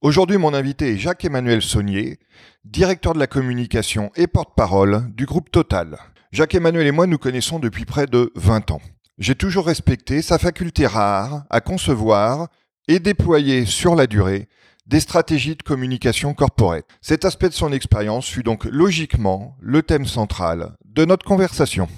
Aujourd'hui, mon invité est Jacques-Emmanuel Saunier, directeur de la communication et porte-parole du groupe Total. Jacques-Emmanuel et moi nous connaissons depuis près de 20 ans. J'ai toujours respecté sa faculté rare à concevoir et déployer sur la durée des stratégies de communication corporate. Cet aspect de son expérience fut donc logiquement le thème central de notre conversation.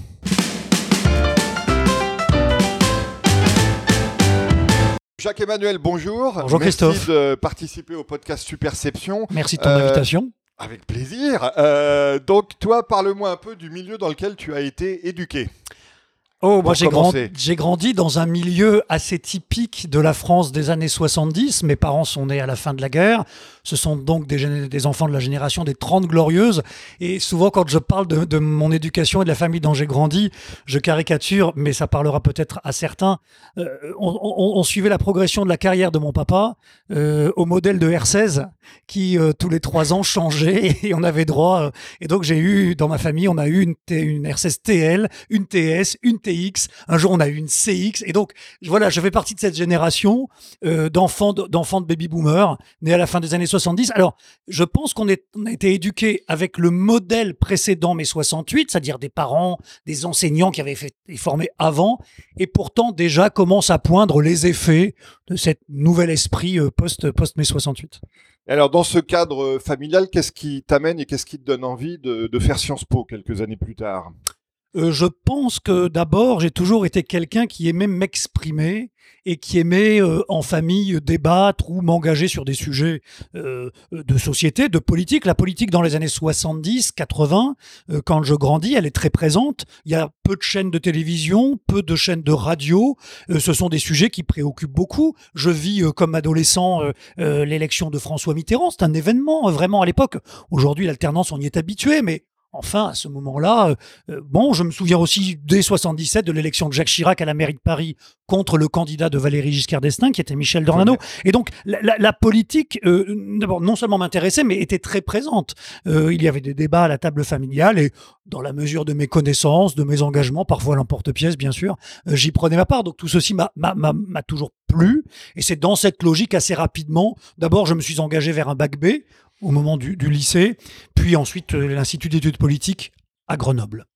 Jacques-Emmanuel, bonjour. Bonjour Merci Christophe. de participer au podcast Superception. Merci de ton Euh, invitation. Avec plaisir. Euh, donc, toi, parle-moi un peu du milieu dans lequel tu as été éduqué. Oh, moi grandi, j'ai grandi dans un milieu assez typique de la France des années 70. Mes parents sont nés à la fin de la guerre. Ce sont donc des, enfants de la génération des 30 glorieuses. Et souvent, quand je parle de, mon éducation et de la famille dont j'ai grandi, je caricature, mais ça parlera peut-être à certains. Euh, on, suivait la progression de la carrière de mon papa euh, au modèle de R16 qui, euh, tous les trois ans, changeait et on avait droit. et donc, j'ai eu, dans ma famille, on a eu une, une R16 TL, une TS, une TX. Un jour, on a eu une CX. Et donc, voilà, je fais partie de cette génération d'enfants de, de baby boomers nés à la fin des années 70. Alors, je pense qu'on a été éduqués avec le modèle précédent, mai 68, c'est-à-dire des parents, des enseignants qui avaient fait, été formés avant. Et pourtant, déjà commencent à poindre les effets de cet nouvel esprit euh, post, post-mai 68. Et Alors, dans ce cadre euh, familial, qu'est-ce qui t'amène et qu'est-ce qui te donne envie de faire Sciences Po quelques années plus tard? Euh, je pense que d'abord, j'ai toujours été quelqu'un qui aimait m'exprimer et qui aimait euh, en famille débattre ou m'engager sur des sujets euh, de société, de politique. La politique dans les années 70, 80, euh, quand je grandis, elle est très présente. Il y a peu de chaînes de télévision, peu de chaînes de radio. Euh, ce sont des sujets qui préoccupent beaucoup. Je vis comme adolescent l'élection de François Mitterrand. C'est un événement vraiment à l'époque. Aujourd'hui, l'alternance, on y est habitué, mais Enfin, à ce moment-là, euh, euh, bon, je me souviens aussi dès 77 de l'élection de Jacques Chirac à la mairie de Paris contre le candidat de Valéry Giscard d'Estaing, qui était Michel Dornano. Et donc, la, la- la politique, euh, d'abord, non seulement m'intéressait, mais était très présente. Euh, il y avait des débats à la table familiale et, dans la mesure de mes connaissances, de mes engagements, parfois l'emporte-pièce, bien sûr, j'y prenais ma part. Donc, tout ceci m'a toujours plu. Et c'est dans cette logique assez rapidement. D'abord, je me suis engagé vers un bac B au moment du, lycée, puis ensuite euh, l'Institut d'études politiques à Grenoble.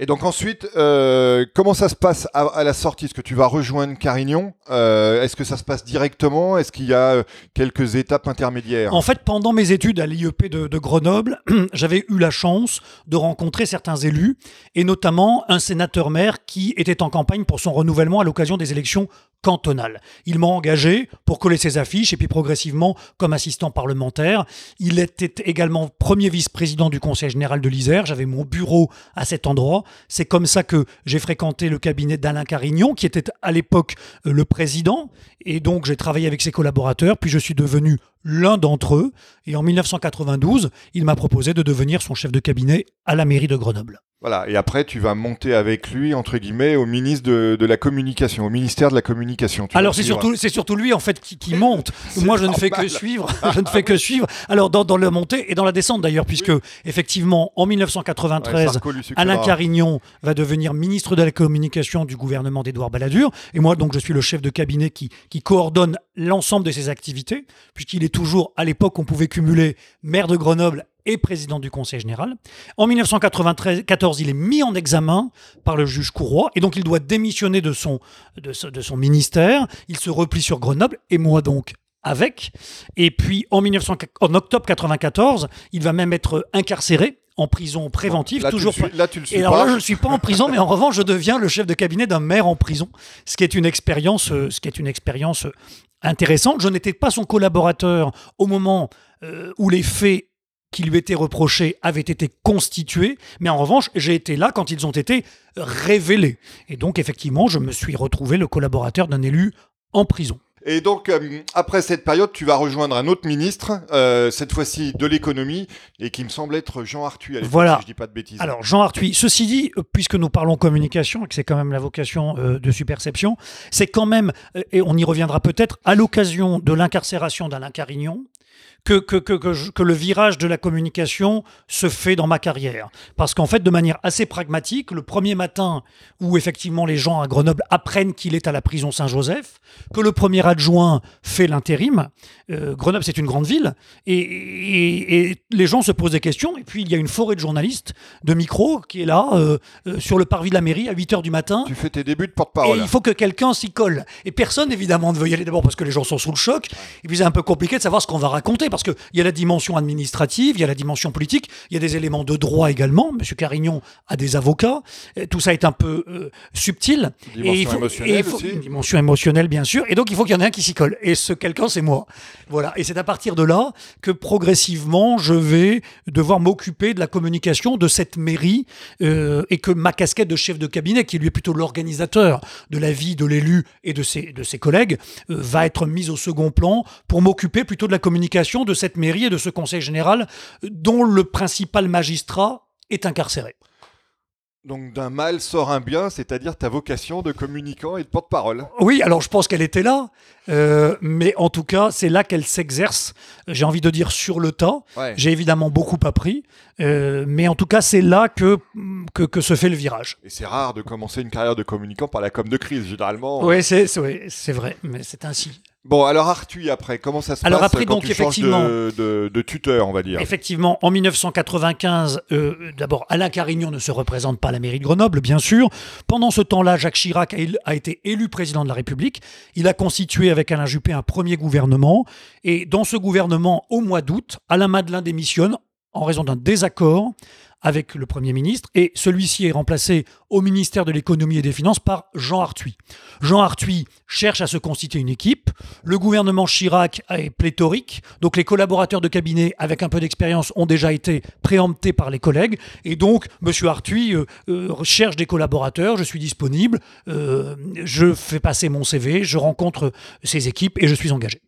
Et donc ensuite, euh, comment ça se passe à, la sortie? Est-ce que tu vas rejoindre Carignon Euh, Est-ce que ça se passe directement? Est-ce qu'il y a euh, quelques étapes intermédiaires? En fait, pendant mes études à l'IEP de, de Grenoble, j'avais eu la chance de rencontrer certains élus, et notamment un sénateur-maire qui était en campagne pour son renouvellement à l'occasion des élections cantonales. Il m'a engagé pour coller ses affiches et puis progressivement comme assistant parlementaire. Il était également premier vice-président du Conseil général de l'Isère. J'avais mon bureau à cet endroit. C'est comme ça que j'ai fréquenté le cabinet d'Alain Carignon, qui était à l'époque euh, le président. Et donc j'ai travaillé avec ses collaborateurs, puis je suis devenu l'un d'entre eux. Et en 1992, il m'a proposé de devenir son chef de cabinet à la mairie de Grenoble. Voilà. Et après, tu vas monter avec lui, entre guillemets, au ministre de, de la Communication, au ministère de la Communication. Tu Alors c'est surtout c'est surtout lui en fait qui, qui monte. Moi je ne fais que suivre, je ne fais que suivre. Alors dans, dans la montée et dans la descente d'ailleurs puisque effectivement en Ouais, 1993 Sarko lui succédera. Alain Carignon va devenir ministre de la communication du gouvernement d'Édouard Balladur. Et moi, donc, je suis le chef de cabinet qui, qui coordonne l'ensemble de ses activités, puisqu'il est toujours, à l'époque, on pouvait cumuler maire de Grenoble et président du Conseil général. En 1994, il est mis en examen par le juge Courroy, et donc il doit démissionner de son, de, ce- de son ministère. Il se replie sur Grenoble, et moi donc avec. Et puis en, 1900 en octobre 94, il va même être incarcéré en prison préventive, Là, toujours tu le suis, là, tu le suis et alors pas. là, je ne suis pas en prison, mais en revanche, je deviens le chef de cabinet d'un maire en prison, ce qui est une expérience, euh, ce qui est une expérience euh, intéressante. Je n'étais pas son collaborateur au moment euh, où les faits qui lui étaient reprochés avaient été constitués, mais en revanche, j'ai été là quand ils ont été révélés. Et donc, effectivement, je me suis retrouvé le collaborateur d'un élu en prison. Et donc, euh, après cette période, tu vas rejoindre un autre ministre, euh, cette fois-ci de l'économie, et qui me semble être Jean Arthuis, à Voilà. si je dis pas de bêtises. Alors, Jean Arthuis, ceci dit, puisque nous parlons communication, et que c'est quand même la vocation euh, de Superception, c'est quand même, et on y reviendra peut-être, à l'occasion de l'incarcération d'Alain Carignon, que, que, que, que, je- que le virage de la communication se fait dans ma carrière. Parce qu'en fait, de manière assez pragmatique, le premier matin où effectivement les gens à Grenoble apprennent qu'il est à la prison Saint-Joseph, que le premier adjoint fait l'intérim, euh, Grenoble c'est une grande ville, et, et- et les gens se posent des questions, et puis il y a une forêt de journalistes, de micros, qui est là, euh, euh, sur le parvis de la mairie, à 8h du matin, Tu fais tes débuts de et porte-parole. il faut que quelqu'un s'y colle. Et personne, évidemment, ne veut y aller d'abord parce que les gens sont sous le choc. Et puis c'est un peu compliqué de savoir ce qu'on va raconter parce qu'il y a la dimension administrative, il y a la dimension politique, il y a des éléments de droit également. Monsieur Carignon a des avocats. Euh, Tout ça est un peu euh, subtil. Dimension et il faut, émotionnelle et il faut- aussi. Une dimension émotionnelle, bien sûr. Et donc, il faut qu'il y en ait un qui s'y colle. Et ce quelqu'un, c'est moi. Voilà. Et c'est à partir de là que progressivement, je vais devoir m'occuper de la communication de cette mairie euh, et que ma casquette de chef de cabinet, qui lui est plutôt l'organisateur de la vie de l'élu et de ses, de ses collègues, euh, va être mise au second plan pour m'occuper plutôt de la communication de cette mairie et de ce conseil général dont le principal magistrat est incarcéré. Donc d'un mal sort un bien, c'est-à-dire ta vocation de communicant et de porte-parole. Oui, alors je pense qu'elle était là, euh, mais en tout cas, c'est là qu'elle s'exerce, j'ai envie de dire sur le tas. Ouais. J'ai évidemment beaucoup appris, euh, mais en tout cas, c'est là que, que, que se fait le virage. Et c'est rare de commencer une carrière de communicant par la com de crise, généralement. Oui, c'est c'est- oui, c'est vrai, mais c'est ainsi. Bon, alors Arthuis, après, comment ça se Alors passe après, quand donc, tu effectivement- de, de, de tuteur, on va dire Effectivement, en 1995, euh, d'abord, Alain Carignon ne se représente pas à la mairie de Grenoble, bien sûr. Pendant ce temps-là, Jacques Chirac a, a été élu président de la République. Il a constitué avec Alain Juppé un premier gouvernement. Et dans ce gouvernement, au mois d'août, Alain Madelin démissionne en raison d'un désaccord avec le Premier ministre, et celui-ci est remplacé au ministère de l'économie et des finances par Jean Arthuis. Jean Arthuis cherche à se constituer une équipe, le gouvernement Chirac est pléthorique, donc les collaborateurs de cabinet avec un peu d'expérience ont déjà été préemptés par les collègues, et donc M. Arthuis euh, euh, cherche des collaborateurs, je suis disponible, euh, je fais passer mon CV, je rencontre ces équipes et je suis engagé.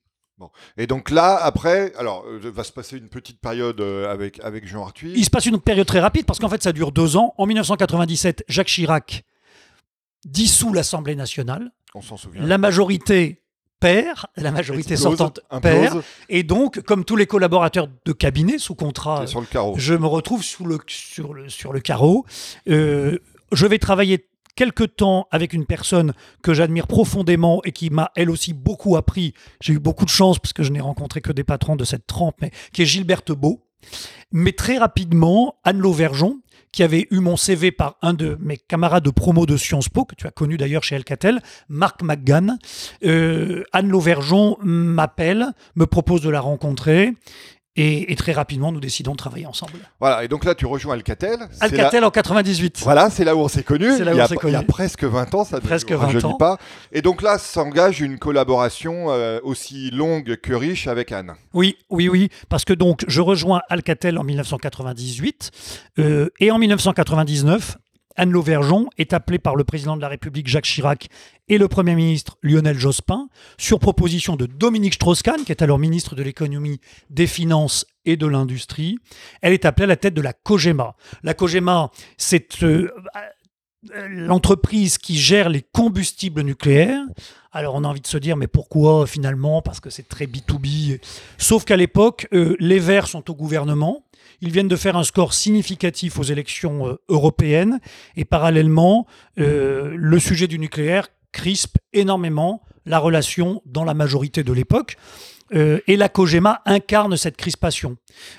Et donc là, après, alors, euh, va se passer une petite période euh, avec, avec Jean Arthuis. Il se passe une période très rapide parce qu'en fait ça dure deux ans. En 1997, Jacques Chirac dissout l'Assemblée nationale. On s'en souvient. La majorité perd, la majorité Explose, sortante implose, perd. Et donc, comme tous les collaborateurs de cabinet sous contrat, t'es sur le carreau. je me retrouve sous le, sur, le, sur le carreau. Euh, je vais travailler quelque temps avec une personne que j'admire profondément et qui m'a elle aussi beaucoup appris. J'ai eu beaucoup de chance parce que je n'ai rencontré que des patrons de cette trempe, mais qui est Gilberte Beau. Mais très rapidement, Anne Lauvergeon, qui avait eu mon CV par un de mes camarades de promo de Sciences Po, que tu as connu d'ailleurs chez Alcatel, Marc McGann. Euh, Anne Lauvergeon m'appelle, me propose de la rencontrer. Et, et très rapidement, nous décidons de travailler ensemble. Voilà, et donc là, tu rejoins Alcatel. Alcatel là- en 98. Voilà, c'est là où on s'est connus. C'est là où il, y a, on s'est il y a presque 20 ans, ça ne Presque nous 20 rajeunit ans. pas. Et donc là, s'engage une collaboration euh, aussi longue que riche avec Anne. Oui, oui, oui, parce que donc je rejoins Alcatel en 1998 euh, et en 1999, Anne Lauvergeon est appelée par le président de la République Jacques Chirac et le Premier ministre Lionel Jospin sur proposition de Dominique Strauss-Kahn, qui est alors ministre de l'économie, des finances et de l'industrie. Elle est appelée à la tête de la COGEMA. La COGEMA, c'est euh, euh, l'entreprise qui gère les combustibles nucléaires. Alors on a envie de se dire, mais pourquoi finalement? Parce que c'est très B2B. Sauf qu'à l'époque, euh, les Verts sont au gouvernement. Ils viennent de faire un score significatif aux élections euh, européennes. Et parallèlement, euh, le sujet du nucléaire crispe énormément la relation dans la majorité de l'époque. Euh, et la COGEMA incarne cette crispation.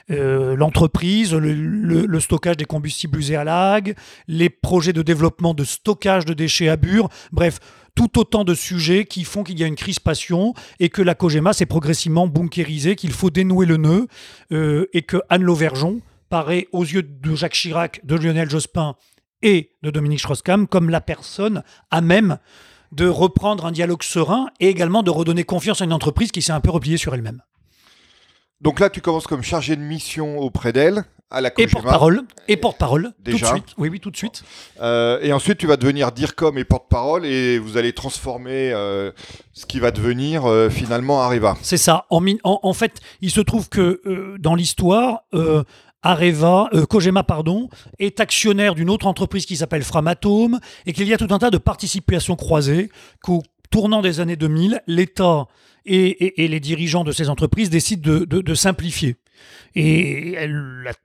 L'entreprise, le, stockage des combustibles usés à la les projets de développement de stockage de déchets à Bure, bref, tout autant de sujets qui font qu'il y a une crispation et que la COGEMA s'est progressivement bunkérisée, qu'il faut dénouer le nœud euh, et que Anne Lauvergeon paraît aux yeux de Jacques Chirac, de Lionel Jospin et de Dominique Strauss-Kahn comme la personne à même de reprendre un dialogue serein et également de redonner confiance à une entreprise qui s'est un peu repliée sur elle-même. Donc là, tu commences comme chargé de mission auprès d'elle, à la Et porte-parole, et porte-parole, tout de suite. Oui, oui, tout de suite. Euh, et ensuite, tu vas devenir DIRCOM et porte-parole et vous allez transformer euh, ce qui va devenir euh, finalement Areva. C'est ça. En, mi- en- en fait, il se trouve que dans l'histoire, Areva, euh, Kojima, pardon, est actionnaire d'une autre entreprise qui s'appelle Framatome et qu'il y a tout un tas de participations croisées qu'au tournant des années 2000, l'État et, les dirigeants de ces entreprises décident de, simplifier. Et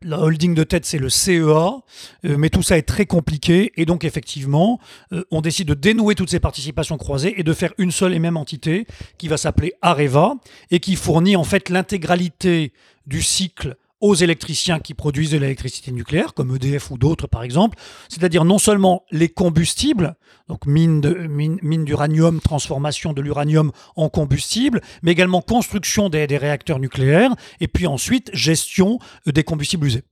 la holding de tête, c'est le CEA, euh, mais tout ça est très compliqué. Et donc, effectivement, euh, on décide de dénouer toutes ces participations croisées et de faire une seule et même entité qui va s'appeler Areva et qui fournit en fait l'intégralité du cycle aux électriciens qui produisent de l'électricité nucléaire, comme EDF ou d'autres par exemple, c'est-à-dire non seulement les combustibles, donc mine de- mine- mine d'uranium, transformation de l'uranium en combustible, mais également construction des, réacteurs nucléaires, et puis ensuite gestion des combustibles usés.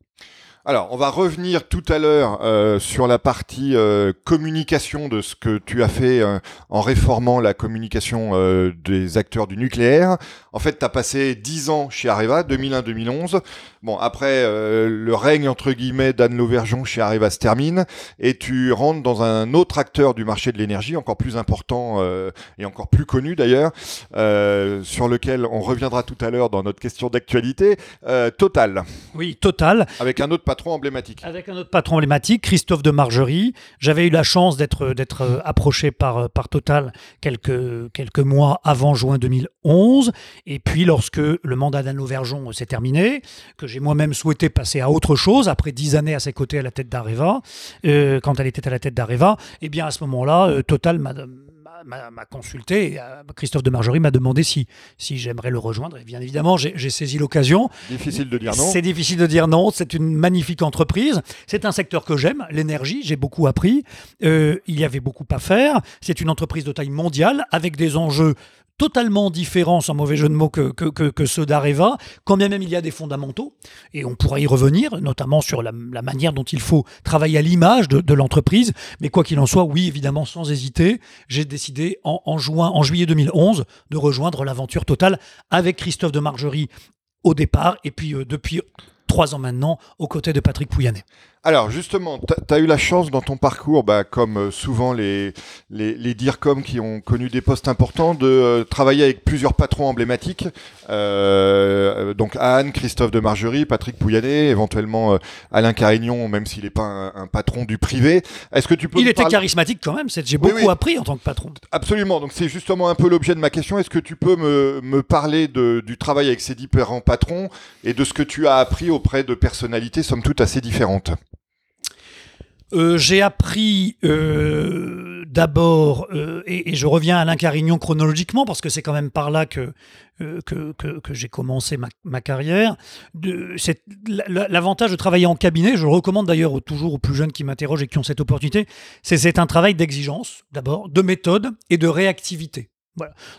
Alors, on va revenir tout à l'heure euh, sur la partie euh, communication de ce que tu as fait euh, en réformant la communication des acteurs du nucléaire. En fait, tu as passé 10 ans chez Areva, 2001-2011. Bon, après, euh, le règne, entre guillemets, d'Anne Lauvergeon chez Areva se termine et tu rentres dans un autre acteur du marché de l'énergie, encore plus important euh, et encore plus connu d'ailleurs, euh, sur lequel on reviendra tout à l'heure dans notre question d'actualité, Total, Oui, total. avec un autre patron emblématique. Avec un autre patron emblématique, Christophe de Margerie. J'avais eu la chance d'être approché par, par Total quelques, quelques mois avant juin 2011. Et puis, lorsque le mandat d'Anne Lauvergeon s'est terminé, que j'ai moi-même souhaité passer à autre chose, après dix années à ses côtés à la tête d'Areva, euh, quand elle était à la tête d'Areva, eh bien, à ce moment-là, euh, Total m'a consulté, et, euh, Christophe de Margerie m'a demandé si, si j'aimerais le rejoindre. Et bien évidemment, j'ai j'ai saisi l'occasion. Difficile de dire non. C'est difficile de dire non. C'est une magnifique entreprise. C'est un secteur que j'aime, l'énergie. J'ai beaucoup appris. Euh, il y avait beaucoup à faire. C'est une entreprise de taille mondiale avec des enjeux totalement différents, sans mauvais jeu de mots, que, ceux d'Areva, quand bien même il y a des fondamentaux, et on pourra y revenir, notamment sur la, manière dont il faut travailler à l'image de, l'entreprise. Mais quoi qu'il en soit, oui, évidemment, sans hésiter, j'ai décidé en, en juin, en juillet 2011 de rejoindre l'aventure totale avec Christophe de Margerie au départ, et puis euh, depuis trois ans maintenant, aux côtés de Patrick Pouyanné. Alors justement, tu as eu la chance dans ton parcours, bah, comme euh, souvent les, les, les DIRCOM qui ont connu des postes importants, de euh, travailler avec plusieurs patrons emblématiques. Euh, donc Anne, Christophe de Margerie, Patrick Pouyanné, éventuellement euh, Alain Carignon, même s'il n'est pas un, un patron du privé. Est-ce que tu peux Il était parler- charismatique quand même, j'ai Oui, beaucoup oui. appris en tant que patron. Absolument, donc c'est justement un peu l'objet de ma question. Est-ce que tu peux me, me parler de, du travail avec ces différents patrons et de ce que tu as appris auprès de personnalités, somme toute, assez différentes? Euh, j'ai appris euh, d'abord, euh, et, je reviens à Alain Carignon chronologiquement, parce que c'est quand même par là que, que, que, que j'ai commencé ma, ma carrière. L'avantage de travailler en cabinet, je le recommande d'ailleurs toujours aux plus jeunes qui m'interrogent et qui ont cette opportunité, c'est un travail d'exigence, d'abord, de méthode et de réactivité.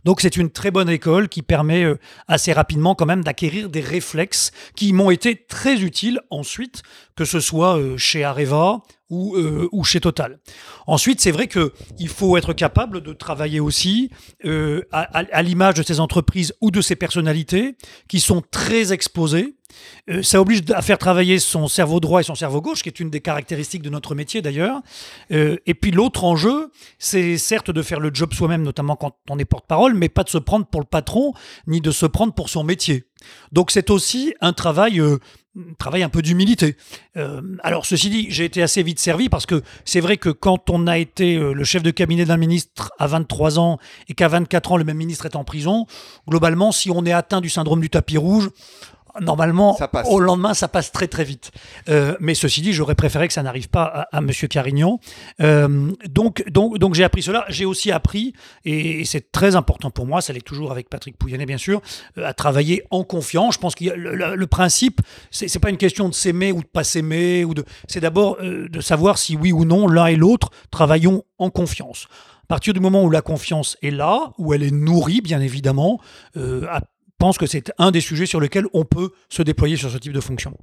Donc c'est une très bonne école qui permet euh, assez rapidement quand même d'acquérir des réflexes qui m'ont été très utiles ensuite, que ce soit euh, chez Areva ou, euh, ou chez Total. Ensuite, c'est vrai que il faut être capable de travailler aussi à l'image de ces entreprises ou de ces personnalités qui sont très exposées. Euh, ça oblige à faire travailler son cerveau droit et son cerveau gauche, qui est une des caractéristiques de notre métier d'ailleurs. Euh, et puis l'autre enjeu, c'est certes de faire le job soi-même, notamment quand on est porte-parole, mais pas de se prendre pour le patron, ni de se prendre pour son métier. Donc c'est aussi un travail, euh, un travail un peu d'humilité. Alors ceci dit, j'ai été assez vite servi parce que c'est vrai que quand on a été le chef de cabinet d'un ministre à 23 ans et qu'à 24 ans le même ministre est en prison, globalement, si on est atteint du syndrome du tapis rouge, Normalement, au lendemain, ça passe très très vite. Euh, mais ceci dit, j'aurais préféré que ça n'arrive pas à, à Monsieur Carignon. Euh, donc, donc, donc j'ai appris cela. J'ai aussi appris, et, et c'est très important pour moi, ça l'est toujours avec Patrick Pouyanné bien sûr, euh, à travailler en confiance. Je pense que le, le- le principe, c'est c'est pas une question de s'aimer ou de pas s'aimer, ou de, c'est d'abord de savoir si oui ou non l'un et l'autre travaillons en confiance. À partir du moment où la confiance est là, où elle est nourrie, bien évidemment, euh, à- pense que c'est un des sujets sur lesquels on peut se déployer sur ce type de fonction.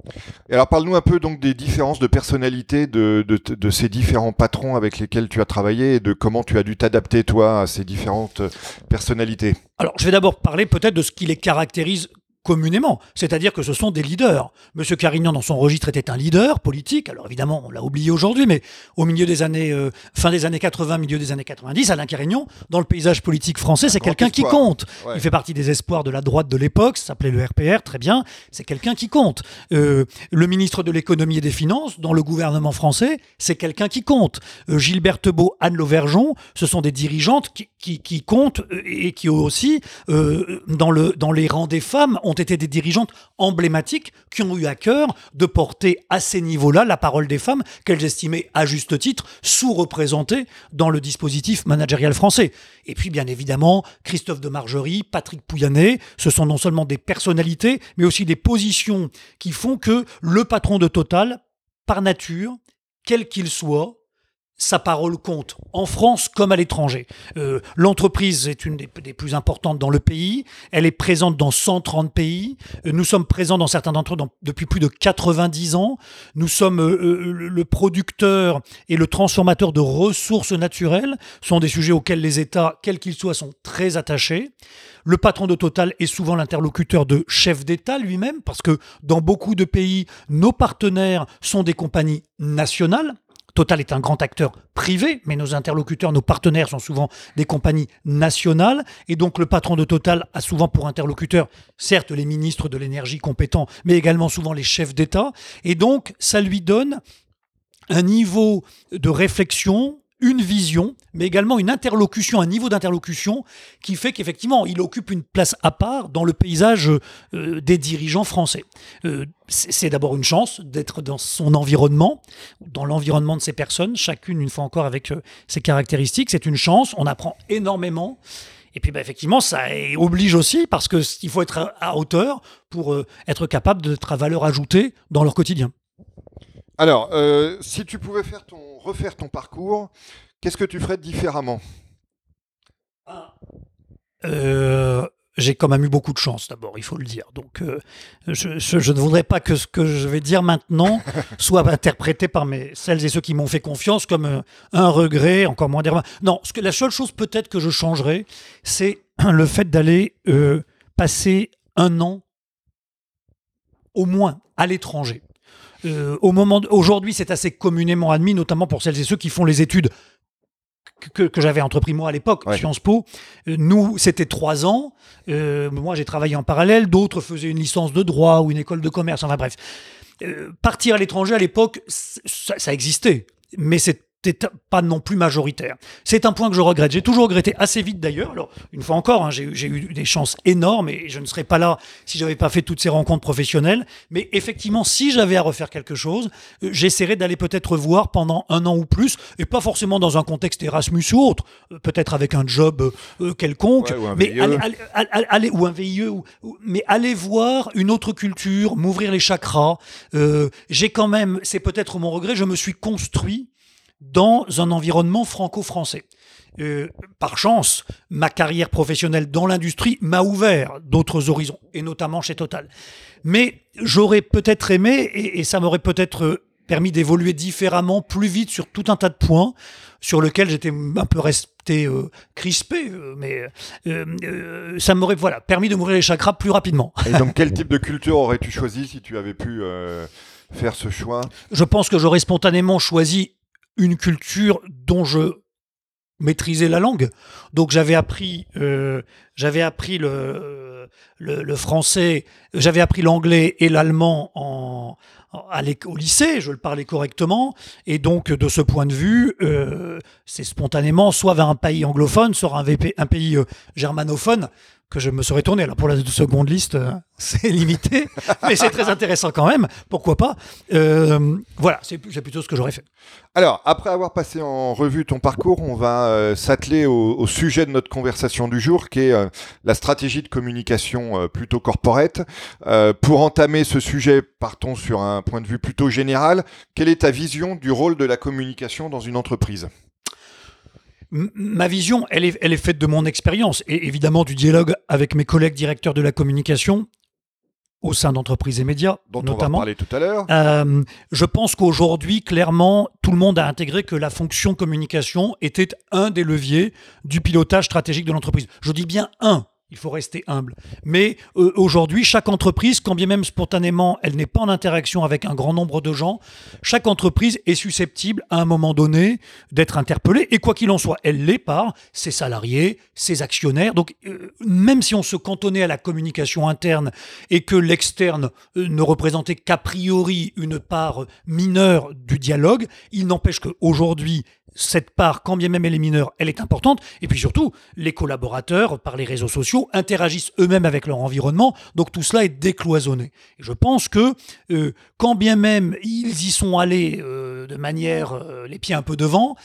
Et alors parle-nous un peu donc des différences de personnalité de, de, de ces différents patrons avec lesquels tu as travaillé et de comment tu as dû t'adapter toi à ces différentes personnalités. Alors, je vais d'abord parler peut-être de ce qui les caractérise communément. C'est-à-dire que ce sont des leaders. Monsieur Carignan, dans son registre, était un leader politique. Alors évidemment, on l'a oublié aujourd'hui, mais au milieu des années, euh, fin des années 80, milieu des années 90, Alain Carignan, dans le paysage politique français, c'est quelqu'un qui compte. Il fait partie des espoirs de la droite de l'époque, ça s'appelait le RPR, très bien. C'est quelqu'un qui compte. Euh, le ministre de l'économie et des finances, dans le gouvernement français, c'est quelqu'un qui compte. Euh, Gilbert Tebault, Anne Lauvergeon, ce sont des dirigeantes qui, qui, comptent et qui aussi, dans, le, dans les rangs des femmes, ont été des dirigeantes emblématiques qui ont eu à cœur de porter à ces niveaux-là la parole des femmes qu'elles estimaient à juste titre sous-représentées dans le dispositif managérial français. Et puis bien évidemment, Christophe de Margerie, Patrick Pouyanné, ce sont non seulement des personnalités, mais aussi des positions qui font que le patron de Total, par nature, quel qu'il soit, sa parole compte, en France comme à l'étranger. Euh, l'entreprise est une des, plus importantes dans le pays, elle est présente dans 130 pays, euh, nous sommes présents dans certains d'entre eux depuis plus de 90 ans, nous sommes euh, le producteur et le transformateur de ressources naturelles, ce sont des sujets auxquels les États, quels qu'ils soient, sont très attachés. Le patron de Total est souvent l'interlocuteur de chef d'État lui-même, parce que dans beaucoup de pays, nos partenaires sont des compagnies nationales, Total est un grand acteur privé, mais nos interlocuteurs, nos partenaires sont souvent des compagnies nationales. Et donc le patron de Total a souvent pour interlocuteur, certes, les ministres de l'énergie compétents, mais également souvent les chefs d'État. Et donc ça lui donne un niveau de réflexion, une vision, mais également une interlocution, un niveau d'interlocution qui fait qu'effectivement, il occupe une place à part dans le paysage euh, des dirigeants français. Euh, c'est d'abord une chance d'être dans son environnement, dans l'environnement de ces personnes, chacune une fois encore avec euh, ses caractéristiques. C'est une chance, on apprend énormément. Et puis bah, effectivement, ça oblige aussi parce qu'il faut être à hauteur pour être capable d'être à valeur ajoutée dans leur quotidien. Alors, si tu pouvais faire ton refaire ton parcours, qu'est-ce que tu ferais différemment? Euh, J'ai quand même eu beaucoup de chance d'abord, il faut le dire. Donc, euh, je, ne voudrais pas que ce que je vais dire maintenant soit interprété par mes, celles et ceux qui m'ont fait confiance comme euh, un, regret, encore moins dire. Non, ce que, la seule chose peut-être que je changerais, c'est le fait d'aller passer un an au moins à l'étranger. Euh, au moment aujourd'hui, c'est assez communément admis, notamment pour celles et ceux qui font les études que, j'avais entrepris moi à l'époque, Sciences Po. Euh, nous, c'était trois ans. Euh, moi, j'ai travaillé en parallèle. D'autres faisaient une licence de droit ou une école de commerce. Enfin bref, partir à l'étranger à l'époque, ça, ça, existait, mais c'est pas non plus majoritaire. C'est un point que je regrette. J'ai toujours regretté assez vite d'ailleurs. Alors, une fois encore, hein, j'ai eu des chances énormes et je ne serais pas là si j'avais pas fait toutes ces rencontres professionnelles. Mais effectivement, si j'avais à refaire quelque chose, euh, j'essaierais d'aller peut-être voir pendant un an ou plus, et pas forcément dans un contexte Erasmus ou autre, euh, peut-être avec un job euh, quelconque, mais aller, ou un VIE, ou, mais aller voir une autre culture, m'ouvrir les chakras. j'ai quand même, c'est peut-être mon regret, je me suis construit dans un environnement franco-français. Euh, par chance, ma carrière professionnelle dans l'industrie m'a ouvert d'autres horizons, et notamment chez Total. Mais j'aurais peut-être aimé, et, ça m'aurait peut-être euh, permis d'évoluer différemment, plus vite sur tout un tas de points sur lesquels j'étais un peu resté euh, crispé, mais ça m'aurait voilà, permis de m'ouvrir les chakras plus rapidement. Et donc quel type de culture aurais-tu choisi si tu avais pu faire ce choix? Je pense que j'aurais spontanément choisi une culture dont je maîtrisais la langue. Donc j'avais appris, euh, appris le, français, j'avais appris l'anglais et l'allemand en, au lycée, je le parlais correctement, et donc de ce point de vue, euh, c'est spontanément soit vers un pays anglophone, soit un, un pays euh, germanophone que je me serais tourné. Alors pour la seconde liste, euh, c'est limité, mais c'est très intéressant quand même. Pourquoi pas? Euh, Voilà, c'est plutôt ce que j'aurais fait. Alors, après avoir passé en revue ton parcours, on va euh, s'atteler au, sujet de notre conversation du jour, qui est la stratégie de communication plutôt corporate. pour entamer ce sujet, partons sur un point de vue plutôt général. Quelle est ta vision du rôle de la communication dans une entreprise? Ma vision, elle est, elle est faite de mon expérience et évidemment du dialogue avec mes collègues directeurs de la communication au sein d'entreprises et médias, dont notamment. on va parler tout à l'heure. Euh, je pense qu'aujourd'hui, clairement, tout le monde a intégré que la fonction communication était un des leviers du pilotage stratégique de l'entreprise. Je dis bien un. Il faut rester humble. Mais euh, aujourd'hui, chaque entreprise, quand bien même spontanément, elle n'est pas en interaction avec un grand nombre de gens, chaque entreprise est susceptible, à un moment donné, d'être interpellée. Et quoi qu'il en soit, elle l'est par ses salariés, ses actionnaires. Donc, euh, même si on se cantonnait à la communication interne et que l'externe euh, ne représentait qu'a priori une part mineure du dialogue, il n'empêche qu'aujourd'hui, cette part, quand bien même elle est mineure, elle est importante. Et puis surtout, les collaborateurs, par les réseaux sociaux, interagissent eux-mêmes avec leur environnement. Donc tout cela est décloisonné. Et je pense que, euh, quand bien même ils y sont allés euh, de manière euh, les pieds un peu devant,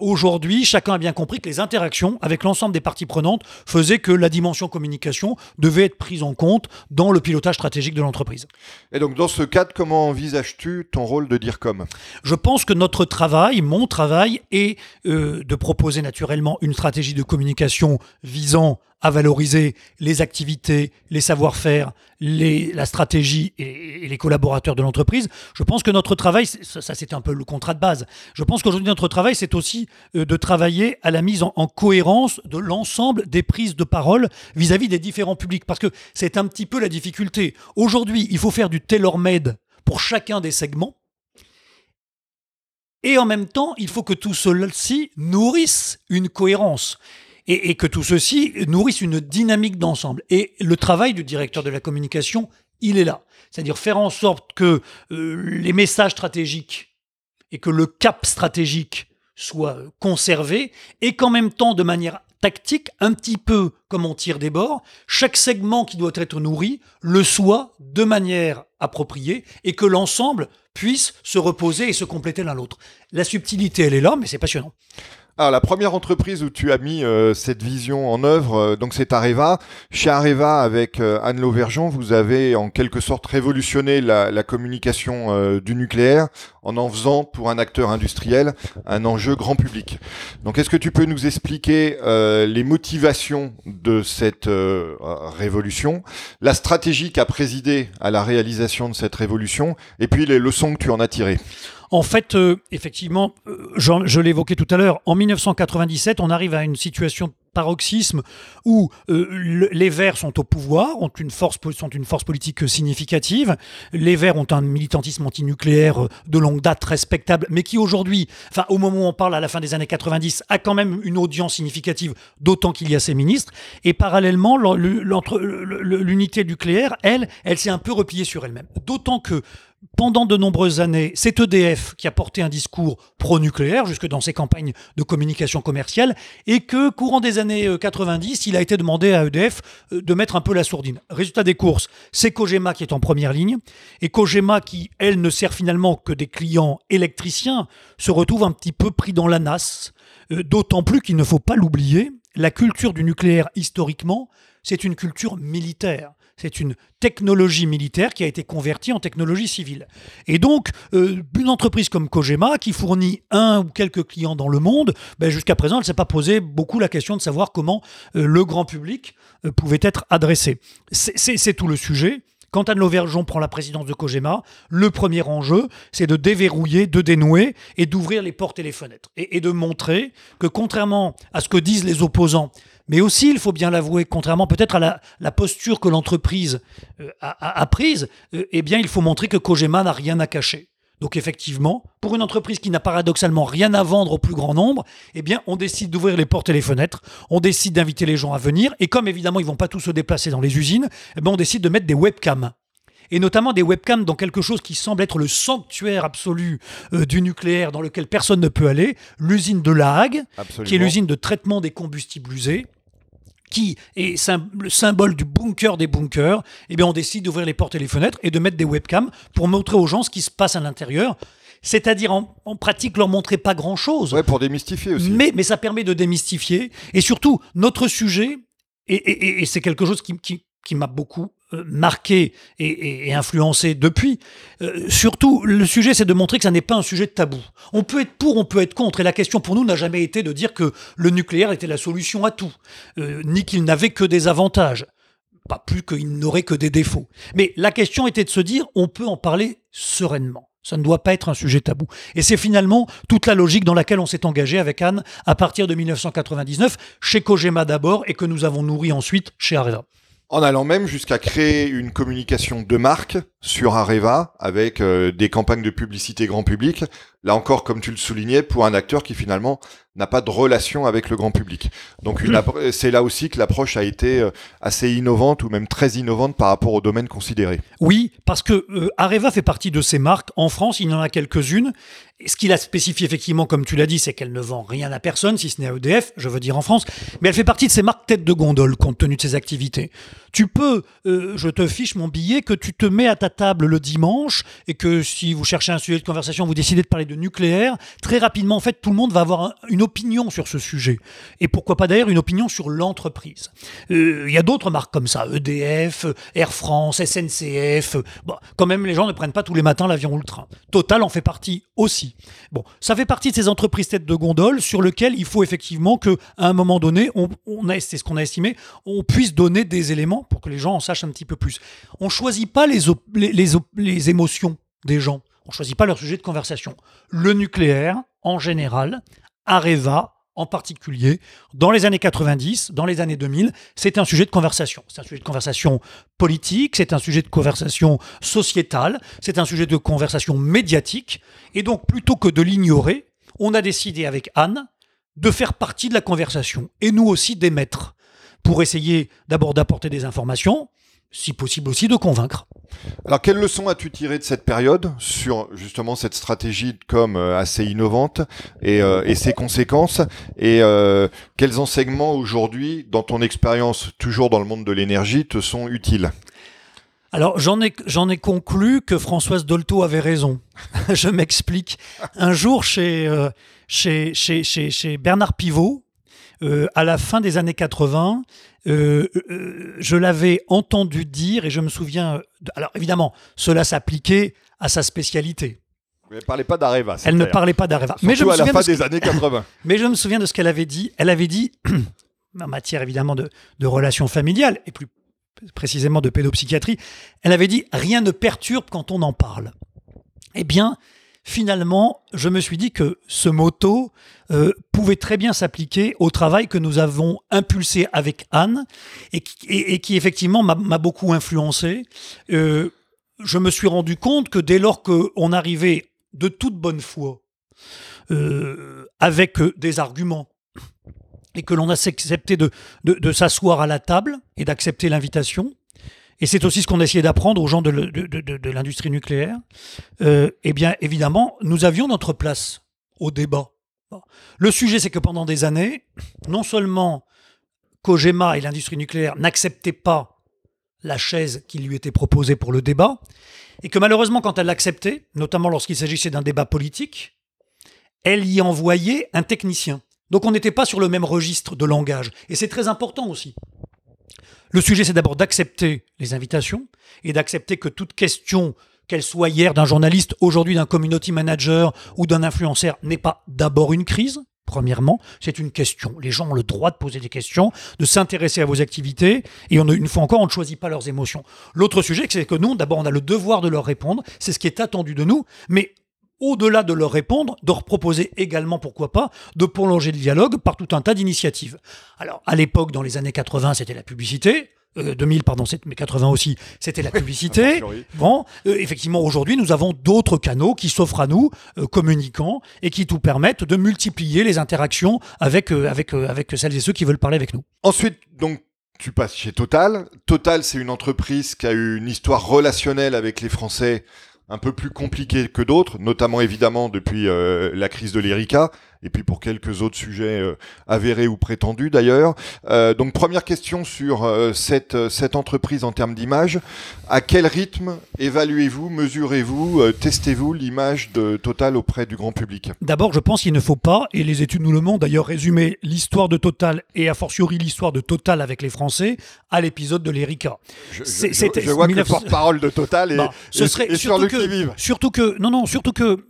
aujourd'hui, chacun a bien compris que les interactions avec l'ensemble des parties prenantes faisaient que la dimension communication devait être prise en compte dans le pilotage stratégique de l'entreprise. Et donc dans ce cadre, comment envisages-tu ton rôle de DIRCOM? Je pense que notre travail, mon travail, et euh, de proposer naturellement une stratégie de communication visant à valoriser les activités, les savoir-faire, la stratégie et, les collaborateurs de l'entreprise. Je pense que notre travail, ça, c'est un peu le contrat de base, je pense qu'aujourd'hui notre travail c'est aussi euh, de travailler à la mise en, cohérence de l'ensemble des prises de parole vis-à-vis des différents publics, parce que c'est un petit peu la difficulté. Aujourd'hui, il faut faire du tailor-made pour chacun des segments. Et en même temps, il faut que tout ceci nourrisse une cohérence. Et, que tout ceci nourrisse une dynamique d'ensemble. Et le travail du directeur de la communication, il est là. C'est-à-dire faire en sorte que euh, les messages stratégiques et que le cap stratégique soient conservés et qu'en même temps, de manière tactique, un petit peu comme on tire des bords, chaque segment qui doit être nourri le soit de manière appropriée et que l'ensemble puisse se reposer et se compléter l'un l'autre. La subtilité, elle est là, mais c'est passionnant. Alors la première entreprise où tu as mis euh, cette vision en œuvre, euh, donc c'est Areva. Chez Areva, avec euh, Anne Lauvergeon, vous avez en quelque sorte révolutionné la, la communication du nucléaire en en faisant pour un acteur industriel un enjeu grand public. Donc est-ce que tu peux nous expliquer les motivations de cette révolution, la stratégie qui a présidé à la réalisation de cette révolution, et puis les leçons que tu en as tirées? En fait, euh, effectivement, euh, je, l'évoquais tout à l'heure, en 1997, on arrive à une situation paroxysme où euh, les Verts sont au pouvoir, ont une force, sont une force politique significative. Les Verts ont un militantisme antinucléaire de longue date respectable, mais qui aujourd'hui, enfin au moment où on parle à la fin des années 90, a quand même une audience significative, d'autant qu'il y a ces ministres. Et parallèlement, l'unité nucléaire, elle, elle s'est un peu repliée sur elle-même. D'autant que pendant de nombreuses années, c'est EDF qui a porté un discours pro-nucléaire, jusque dans ses campagnes de communication commerciale, et que, courant des années 90, euh, il a été demandé à EDF euh, de mettre un peu la sourdine. Résultat des courses, c'est Kojima qui est en première ligne, et Kojima, qui, elle, ne sert finalement que des clients électriciens, se retrouve un petit peu pris dans la nasse, euh, d'autant plus qu'il ne faut pas l'oublier, la culture du nucléaire, historiquement, c'est une culture militaire c'est une technologie militaire qui a été convertie en technologie civile. Et donc, euh, une entreprise comme Kojima, qui fournit un ou quelques clients dans le monde, ben, jusqu'à présent, elle ne s'est pas posé beaucoup la question de savoir comment euh, le grand public euh, pouvait être adressé. C'est tout le sujet. Quand Anne Lauvergeon prend la présidence de Kojima, le premier enjeu, c'est de déverrouiller, de dénouer et d'ouvrir les portes et les fenêtres. et de montrer que contrairement à ce que disent les opposants, mais aussi, il faut bien l'avouer, contrairement peut-être à la, posture que l'entreprise euh, a, prise, euh, eh bien, il faut montrer que Kojima n'a rien à cacher. Donc effectivement, pour une entreprise qui n'a paradoxalement rien à vendre au plus grand nombre, eh bien, on décide d'ouvrir les portes et les fenêtres, on décide d'inviter les gens à venir, et comme évidemment ils vont pas tous se déplacer dans les usines, eh bien, on décide de mettre des webcams. Et notamment des webcams dans quelque chose qui semble être le sanctuaire absolu euh, du nucléaire dans lequel personne ne peut aller, l'usine de La Hague, qui est l'usine de traitement des combustibles usés qui est le symbole du bunker des bunkers, eh bien on décide d'ouvrir les portes et les fenêtres et de mettre des webcams pour montrer aux gens ce qui se passe à l'intérieur. C'est-à-dire en, pratique leur montrer pas grand-chose. Ouais, pour démystifier aussi. Mais, mais ça permet de démystifier. Et surtout, notre sujet, et, c'est quelque chose qui, qui m'a beaucoup marqué et, influencé depuis. Euh, surtout, le sujet, c'est de montrer que ça n'est pas un sujet de tabou. On peut être pour, on peut être contre. Et la question pour nous n'a jamais été de dire que le nucléaire était la solution à tout, euh, ni qu'il n'avait que des avantages. Pas plus qu'il n'aurait que des défauts. Mais la question était de se dire, on peut en parler sereinement Ça ne doit pas être un sujet tabou. Et c'est finalement toute la logique dans laquelle on s'est engagé avec Anne à partir de 1999, chez Kojima d'abord, et que nous avons nourri ensuite chez Areva. En allant même jusqu'à créer une communication de marque sur Areva avec euh, des campagnes de publicité grand public. Là encore, comme tu le soulignais, pour un acteur qui finalement n'a pas de relation avec le grand public. Donc c'est là aussi que l'approche a été euh, assez innovante ou même très innovante par rapport au domaine considéré. Oui, parce que euh, Areva fait partie de ces marques. En France, il y en a quelques-unes. Ce qu'il a spécifié effectivement, comme tu l'as dit, c'est qu'elle ne vend rien à personne, si ce n'est à EDF, je veux dire en France. Mais elle fait partie de ces marques tête de gondole, compte tenu de ses activités. Tu peux, je te fiche mon billet, que tu te mets à ta table le dimanche et que si vous cherchez un sujet de conversation, vous décidez de parler de nucléaire, très rapidement, en fait, tout le monde va avoir une opinion sur ce sujet. Et pourquoi pas d'ailleurs une opinion sur l'entreprise. Euh, il y a d'autres marques comme ça, EDF, Air France, SNCF. Bon, quand même, les gens ne prennent pas tous les matins l'avion ou le train. Total en fait partie aussi. Bon, ça fait partie de ces entreprises tête de gondole sur lesquelles il faut effectivement que, à un moment donné, on, on c'est ce qu'on a estimé, on puisse donner des éléments pour que les gens en sachent un petit peu plus. On choisit pas les, les, les, émotions des gens. On ne choisit pas leur sujet de conversation. Le nucléaire, en général, Areva, en particulier, dans les années 90, dans les années 2000, c'est un sujet de conversation. C'est un sujet de conversation politique, c'est un sujet de conversation sociétale, c'est un sujet de conversation médiatique. Et donc, plutôt que de l'ignorer, on a décidé avec Anne de faire partie de la conversation et nous aussi d'émettre pour essayer d'abord d'apporter des informations, si possible aussi de convaincre. Alors, quelles leçons as-tu tirées de cette période sur justement cette stratégie de com euh, assez innovante et, euh, ses conséquences Et euh, quels enseignements aujourd'hui, dans ton expérience toujours dans le monde de l'énergie, te sont utiles? Alors j'en ai, j'en ai conclu que Françoise Dolto avait raison. Je m'explique. Un jour chez, chez, chez, chez, Bernard Pivot, à la fin des années 80, euh, euh, je l'avais entendu dire et je me souviens. alors évidemment, cela s'appliquait à sa spécialité. Elle ne parlait pas d'Areva. Elle ne parlait pas d'Areva. Mais je me à la fin des années 80. Mais je me souviens de ce qu'elle avait dit. Elle avait dit, en matière évidemment de, de relations familiales et plus précisément de pédopsychiatrie, elle avait dit rien ne perturbe quand on en parle. Eh bien, finalement, je me suis dit que ce motto euh, pouvait très bien s'appliquer au travail que nous avons impulsé avec Anne et qui, effectivement m'a beaucoup influencé. Euh, je me suis rendu compte que dès lors qu'on arrivait de toute bonne foi euh, avec des arguments et que l'on a accepté de s'asseoir à la table et d'accepter l'invitation, et c'est aussi ce qu'on a essayé d'apprendre aux gens de, l'industrie nucléaire, euh, eh bien, évidemment, nous avions notre place au débat. Le sujet, c'est que pendant des années, non seulement Kojima et l'industrie nucléaire n'acceptaient pas la chaise qui lui était proposée pour le débat, et que malheureusement, quand elle l'acceptait, notamment lorsqu'il s'agissait d'un débat politique, elle y envoyait un technicien. Donc on n'était pas sur le même registre de langage. Et c'est très important aussi. Le sujet, c'est d'abord d'accepter les invitations et d'accepter que toute question, qu'elle soit hier d'un journaliste, aujourd'hui d'un community manager ou d'un influenceur, n'est pas d'abord une crise. Premièrement, c'est une question. Les gens ont le droit de poser des questions, de s'intéresser à vos activités, et on, une fois encore, on ne choisit pas leurs émotions. L'autre sujet, c'est que nous, d'abord, on a le devoir de leur répondre, c'est ce qui est attendu de nous, mais au-delà de leur répondre, de leur proposer également, pourquoi pas, de prolonger le dialogue par tout un tas d'initiatives. Alors, à l'époque, dans les années 80, c'était la publicité. 2000, euh, pardon, mais 80 aussi, c'était la publicité. bon, euh, effectivement, aujourd'hui, nous avons d'autres canaux qui s'offrent à nous, euh, communicants, et qui nous permettent de multiplier les interactions avec, avec, avec celles et ceux qui veulent parler avec nous. Ensuite, donc, tu passes chez Total. Total, c'est une entreprise qui a eu une histoire relationnelle avec les Français un peu plus compliqué que d'autres, notamment évidemment depuis euh, la crise de l'Erika, et puis pour quelques autres sujets euh, avérés ou prétendus d'ailleurs. Euh, donc première question sur euh, cette, cette entreprise en termes d'image. À quel rythme évaluez-vous, mesurez-vous, testez-vous l'image de Total auprès du grand public? D'abord, je pense qu'il ne faut pas, et les études nous le montrent d'ailleurs, résumer l'histoire de Total et a fortiori l'histoire de Total avec les Français à l'épisode de l'Erika. Je, je, vois que le porte-parole de Total est, bah, ce serait, sur le qui-vive. Surtout que, non, non, surtout que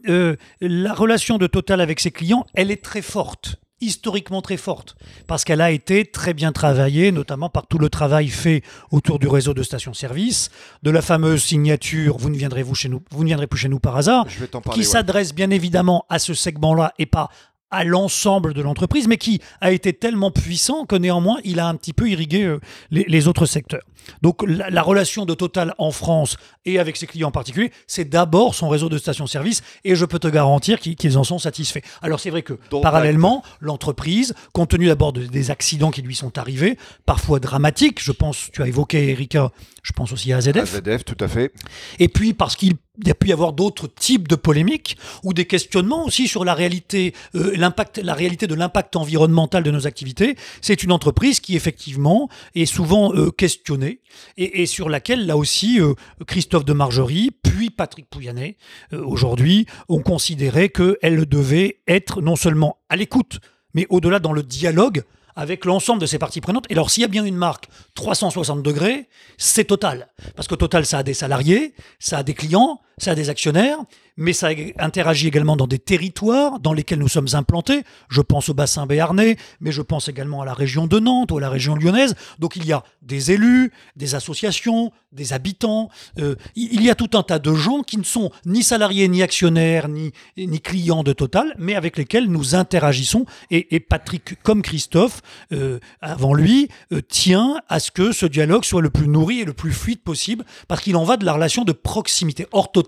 la relation de Total avec ses clients, elle est très forte. historiquement très forte, parce qu'elle a été très bien travaillée, notamment par tout le travail fait autour du réseau de stations-service, de la fameuse signature Vous ne viendrez, vous chez nous, vous ne viendrez plus chez nous par hasard, qui ouais. s'adresse bien évidemment à ce segment-là et pas à l'ensemble de l'entreprise, mais qui a été tellement puissant que néanmoins il a un petit peu irrigué euh, les, les autres secteurs. Donc la, la relation de Total en France et avec ses clients en particulier, c'est d'abord son réseau de stations-service et je peux te garantir qu'ils en sont satisfaits. Alors c'est vrai que Donc, parallèlement, l'entreprise, compte tenu d'abord de- des accidents qui lui sont arrivés, parfois dramatiques, je pense, tu as évoqué Erika, je pense aussi à AZF, AZF, tout à fait. et puis parce qu'il y a pu y avoir d'autres types de polémiques ou des questionnements aussi sur la réalité, euh, l'impact, la réalité de l'impact environnemental de nos activités. C'est une entreprise qui effectivement est souvent euh, questionnée et, sur laquelle là aussi euh, Christophe de Margerie puis Patrick Pouyanné aujourd'hui ont considéré qu'elle devait être non seulement à l'écoute mais au-delà dans le dialogue avec l'ensemble de ces parties prenantes. Et alors, s'il y a bien une marque 360 degrés, c'est Total. Parce que Total, ça a des salariés, ça a des clients, ça a des actionnaires, mais ça interagit également dans des territoires dans lesquels nous sommes implantés. Je pense au bassin béarnais, mais je pense également à la région de Nantes ou à la région lyonnaise. Donc, il y a des élus, des associations, des habitants. Euh, il y a tout un tas de gens qui ne sont ni salariés, ni actionnaires, ni, clients de Total, mais avec lesquels nous interagissons. Et, et Patrick, comme Christophe, euh, avant lui, euh, tient à ce que ce dialogue soit le plus nourri et le plus fluide possible, parce qu'il en va de la relation de proximité. Or, Total,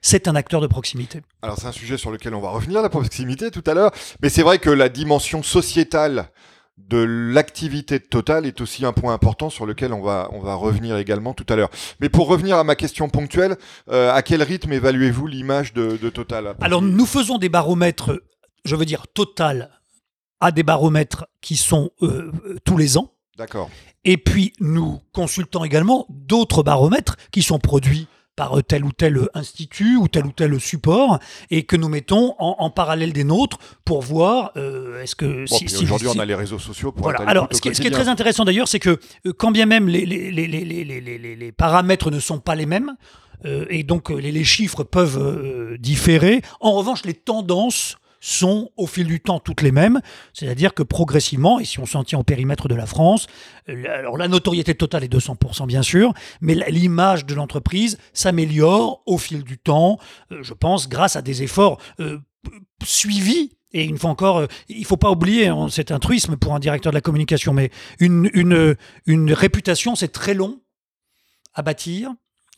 c'est un acteur de proximité. Alors c'est un sujet sur lequel on va revenir, la proximité tout à l'heure, mais c'est vrai que la dimension sociétale de l'activité de Total est aussi un point important sur lequel on va, on va revenir également tout à l'heure. Mais pour revenir à ma question ponctuelle, euh, à quel rythme évaluez-vous l'image de, de Total Alors, nous faisons des baromètres, je veux dire, Total a des baromètres qui sont euh, tous les ans. D'accord. Et puis, nous consultons également d'autres baromètres qui sont produits par tel ou tel institut ou tel ou tel support et que nous mettons en, en parallèle des nôtres pour voir euh, est-ce que Bon, si, si- aujourd'hui, si- on a les réseaux sociaux pour voilà. Alors, ce qui, est- ce qui est très intéressant d'ailleurs, c'est que euh, quand bien même les, paramètres ne sont pas les mêmes, euh, et donc euh, les, les chiffres peuvent euh, différer, en revanche, les tendances sont au fil du temps toutes les mêmes, c'est-à-dire que progressivement, et si on s'en tient au périmètre de la France, euh, alors la notoriété totale est 200% bien sûr, mais l'image de l'entreprise s'améliore au fil du temps, euh, je pense, grâce à des efforts euh, suivis et une fois encore, il faut pas oublier, hein, c'est un truisme pour un directeur de la communication, mais une réputation, c'est très long à bâtir,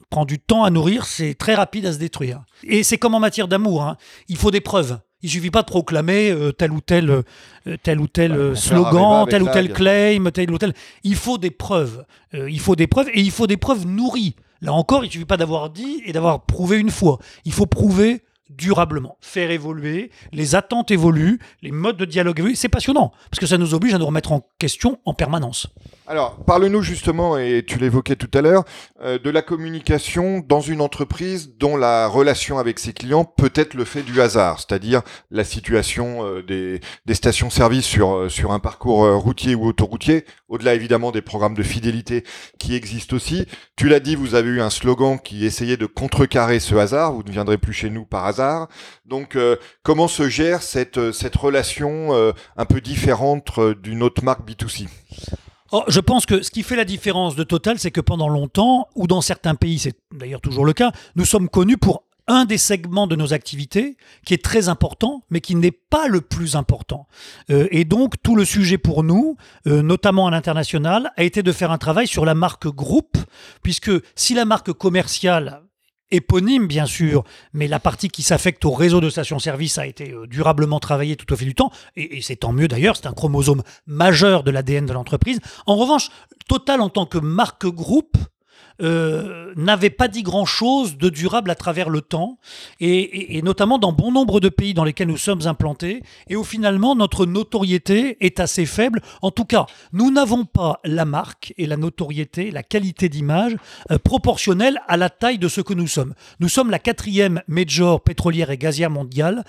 prend du temps à nourrir, c'est très rapide à se détruire. Et c'est comme en matière d'amour, hein, il faut des preuves. Il suffit pas de proclamer euh, tel ou tel, euh, tel ou tel Ouais, euh, slogan, tel ou tel claim, tel ou tel. Il faut des preuves. Il faut des preuves et il faut des preuves nourries. Là encore, il suffit pas d'avoir dit et d'avoir prouvé une fois. Il faut prouver durablement, faire évoluer, les attentes évoluent, les modes de dialogue évoluent. C'est passionnant parce que ça nous oblige à nous remettre en question en permanence. Alors, parle-nous justement, et tu l'évoquais tout à l'heure, euh, de la communication dans une entreprise dont la relation avec ses clients peut être le fait du hasard, c'est-à-dire la situation euh, des, des stations-service sur, euh, sur un parcours routier ou autoroutier, au-delà évidemment des programmes de fidélité qui existent aussi. Tu l'as dit, vous avez eu un slogan qui essayait de contrecarrer ce hasard, vous ne viendrez plus chez nous par hasard. Donc, euh, comment se gère cette, euh, cette relation euh, un peu différente d'une autre marque B2C Oh, je pense que ce qui fait la différence de Total, c'est que pendant longtemps, ou dans certains pays, c'est d'ailleurs toujours le cas, nous sommes connus pour un des segments de nos activités qui est très important, mais qui n'est pas le plus important. Et donc, tout le sujet pour nous, notamment à l'international, a été de faire un travail sur la marque groupe, puisque si la marque commerciale éponyme bien sûr, mais la partie qui s'affecte au réseau de stations-service a été euh, durablement travaillée tout au fil du temps, et, et c'est tant mieux d'ailleurs, c'est un chromosome majeur de l'ADN de l'entreprise. En revanche, Total en tant que marque groupe euh, n'avait pas dit grand-chose de durable à travers le temps, et, notamment dans bon nombre de pays dans lesquels nous sommes implantés, et où finalement notre notoriété est assez faible. En tout cas, nous n'avons pas la marque et la notoriété, la qualité d'image euh, proportionnelle à la taille de ce que nous sommes. Nous sommes la quatrième major pétrolière et gazière mondiale.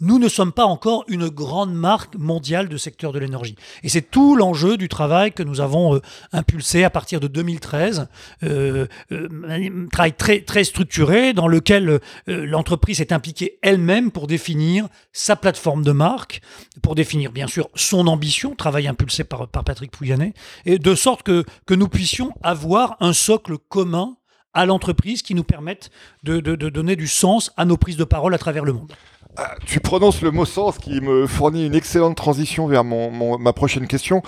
Nous ne sommes pas encore une grande marque mondiale de secteur de l'énergie. Et c'est tout l'enjeu du travail que nous avons euh, impulsé à partir de 2013, euh, euh, travail très, structuré dans lequel l'entreprise est impliquée elle-même pour définir sa plateforme de marque, pour définir bien sûr son ambition, travail impulsé par, Patrick Pouyanné, et de sorte que, nous puissions avoir un socle commun à l'entreprise qui nous permette de donner du sens à nos prises de parole à travers le monde. Ah, tu prononces le mot sens qui me fournit une excellente transition vers mon, mon- ma prochaine question.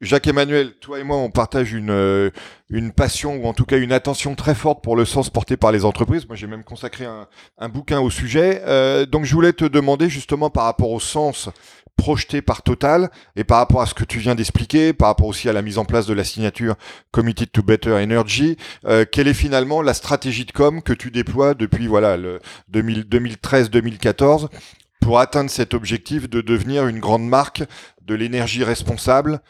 Jacques-Emmanuel, toi et moi, on partage une, euh, une passion ou en tout cas une attention très forte pour le sens porté par les entreprises. Moi, j'ai même consacré un, un bouquin au sujet. Euh, donc, je voulais te demander justement par rapport au sens projeté par Total et par rapport à ce que tu viens d'expliquer, par rapport aussi à la mise en place de la signature Committed to Better Energy, euh, quelle est finalement la stratégie de com que tu déploies depuis voilà le 2000 2013-2014 pour atteindre cet objectif de devenir une grande marque de l'énergie responsable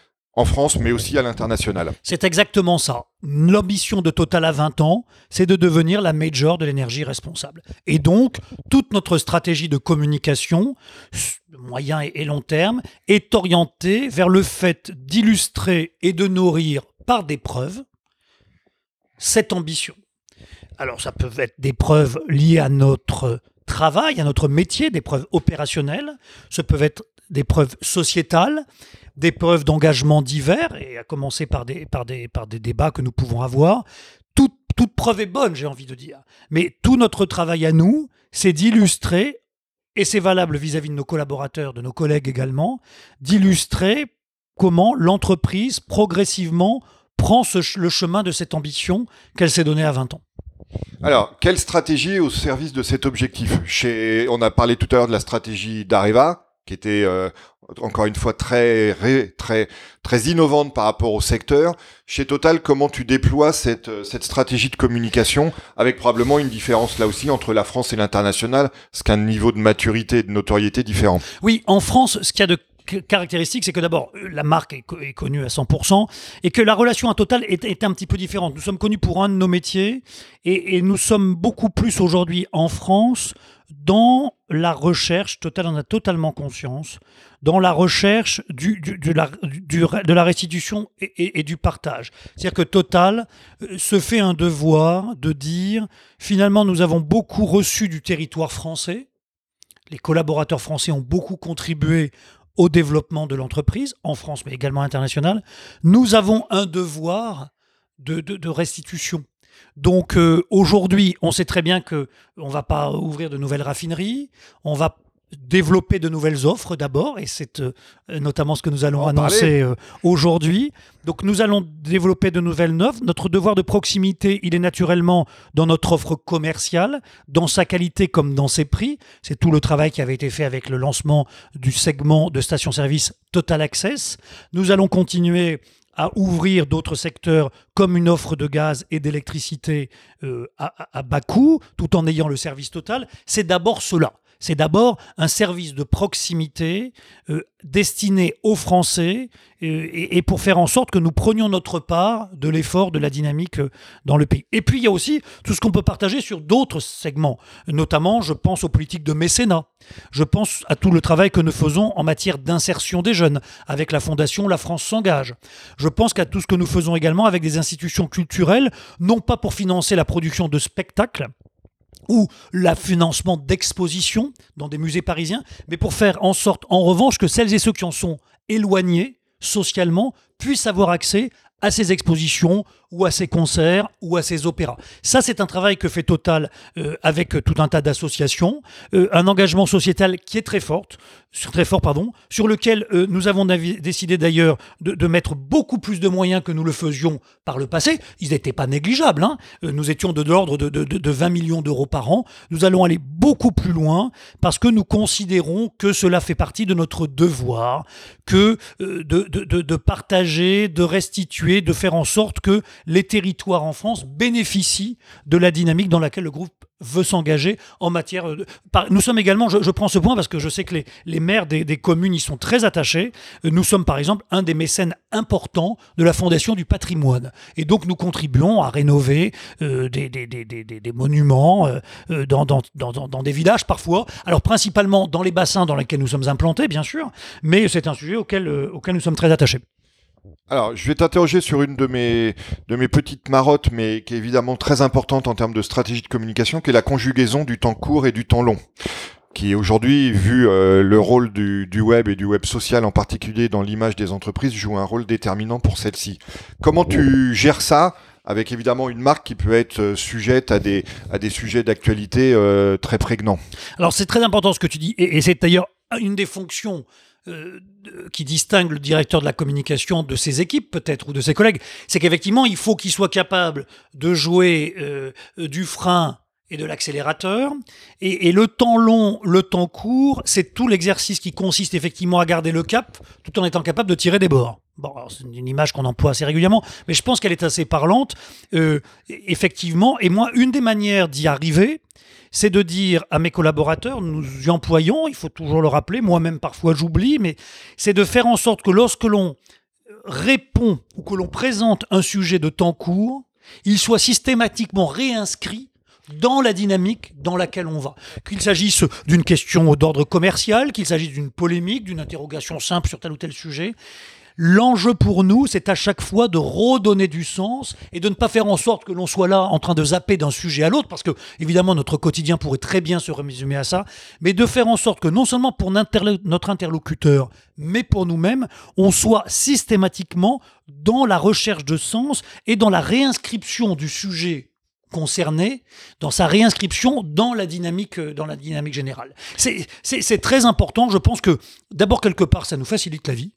en France, mais aussi à l'international. C'est exactement ça. L'ambition de Total à 20 ans, c'est de devenir la major de l'énergie responsable. Et donc, toute notre stratégie de communication, moyen et long terme, est orientée vers le fait d'illustrer et de nourrir par des preuves cette ambition. Alors, ça peut être des preuves liées à notre travail, à notre métier, des preuves opérationnelles, ce peuvent être des preuves sociétales, des preuves d'engagement divers, et à commencer par des, par des, par des débats que nous pouvons avoir. Toute, toute preuve est bonne, j'ai envie de dire. Mais tout notre travail à nous, c'est d'illustrer, et c'est valable vis-à-vis de nos collaborateurs, de nos collègues également, d'illustrer comment l'entreprise progressivement prend le chemin de cette ambition qu'elle s'est donnée à 20 ans. Alors, quelle stratégie au service de cet objectif? Chez, On a parlé tout à l'heure de la stratégie d'Areva, qui était euh, encore une fois très, très, très innovante par rapport au secteur. Chez Total, comment tu déploies cette, euh, cette stratégie de communication avec probablement une différence là aussi entre la France et l'international, ce qu'un niveau de maturité et de notoriété différent. Oui, en France, ce qu'il y a de caractéristique, c'est que d'abord, euh, la marque est, co- est connue à 100% et que la relation à Total est, un petit peu différente. Nous sommes connus pour un de nos métiers et nous sommes beaucoup plus aujourd'hui en France dans la recherche, Total en a totalement conscience, dans la recherche de, la, restitution et, du partage. C'est-à-dire que Total euh, se fait un devoir de dire, finalement, nous avons beaucoup reçu du territoire français, les collaborateurs français ont beaucoup contribué au développement de l'entreprise, en France mais également international. Nous avons un devoir de, de- de restitution. Donc euh, aujourd'hui, on sait très bien que on va pas ouvrir de nouvelles raffineries, on va développer de nouvelles offres d'abord, et c'est euh, notamment ce que nous allons annoncer euh, aujourd'hui. Donc nous allons développer de nouvelles offres. Notre devoir de proximité, il est naturellement dans notre offre commerciale, dans sa qualité comme dans ses prix. C'est tout le travail qui avait été fait avec le lancement du segment de station-service Total Access. Nous allons continuer à ouvrir d'autres secteurs comme une offre de gaz et d'électricité euh, à, bas coût, tout en ayant le service total. C'est d'abord cela. C'est d'abord un service de proximité euh, destiné aux Français euh, et, pour faire en sorte que nous prenions notre part de l'effort, de la dynamique euh, dans le pays. Et puis il y a aussi tout ce qu'on peut partager sur d'autres segments, notamment je pense aux politiques de mécénat, je pense à tout le travail que nous faisons en matière d'insertion des jeunes avec la fondation La France s'engage. Je pense qu'à tout ce que nous faisons également avec des institutions culturelles, non pas pour financer la production de spectacles, ou le financement d'expositions dans des musées parisiens, mais pour faire en sorte, en revanche, que celles et ceux qui en sont éloignés socialement puissent avoir accès à ces expositions ou à ces concerts ou à ces opéras. Ça, c'est un travail que fait Total euh, avec euh, tout un tas d'associations, euh, un engagement sociétal qui est très fort, sur, lequel nous avons décidé d'ailleurs de, mettre beaucoup plus de moyens que nous le faisions par le passé. Ils n'étaient pas négligeables. hein. Nous étions de, l'ordre de, de- de- de 20 millions d'euros par an. Nous allons aller beaucoup plus loin parce que nous considérons que cela fait partie de notre devoir, que de partager, de restituer de faire en sorte que les territoires en France bénéficient de la dynamique dans laquelle le groupe veut s'engager en matière de... Nous sommes également, je, prends ce point parce que je sais que les, maires des, communes y sont très attachés, nous sommes par exemple un des mécènes importants de la Fondation du patrimoine. Et donc nous contribuons à rénover euh, des, monuments euh, euh, dans, des villages parfois, alors principalement dans les bassins dans lesquels nous sommes implantés bien sûr, mais c'est un sujet auquel nous sommes très attachés. Alors, je vais t'interroger sur une de mes, de mes petites marottes, mais qui est évidemment très importante en termes de stratégie de communication, qui est la conjugaison du temps court et du temps long qui aujourd'hui, vu euh, le rôle du, du, web et du web social en particulier dans l'image des entreprises, joue un rôle déterminant pour celle-ci. Comment tu gères ça avec évidemment une marque qui peut être euh, sujette à des, à des sujets d'actualité euh, très prégnants? Alors c'est très important ce que tu dis, et, et c'est d'ailleurs une des fonctions euh, qui distingue le directeur de la communication de ses équipes peut-être ou de ses collègues, c'est qu'effectivement il faut qu'il soit capable de jouer euh, du frein et de l'accélérateur. Et, le temps long, le temps court, c'est tout l'exercice qui consiste effectivement à garder le cap tout en étant capable de tirer des bords. Bon, c'est une image qu'on emploie assez régulièrement, mais je pense qu'elle est assez parlante. Euh, effectivement, et moi, une des manières d'y arriver, c'est de dire à mes collaborateurs, nous y employons, il faut toujours le rappeler, moi-même parfois j'oublie, mais c'est de faire en sorte que lorsque l'on répond ou que l'on présente un sujet de temps court, il soit systématiquement réinscrit dans la dynamique dans laquelle on va. Qu'il s'agisse d'une question d'ordre commercial, qu'il s'agisse d'une polémique, d'une interrogation simple sur tel ou tel sujet, L'enjeu pour nous, c'est à chaque fois de redonner du sens et de ne pas faire en sorte que l'on soit là en train de zapper d'un sujet à l'autre, parce que évidemment notre quotidien pourrait très bien se résumer à ça, mais de faire en sorte que non seulement pour notre interlocuteur, mais pour nous-mêmes, on soit systématiquement dans la recherche de sens et dans la réinscription du sujet concerné dans sa réinscription dans la dynamique, dans la dynamique générale. C'est très important. Je pense que d'abord, quelque part, ça nous facilite la vie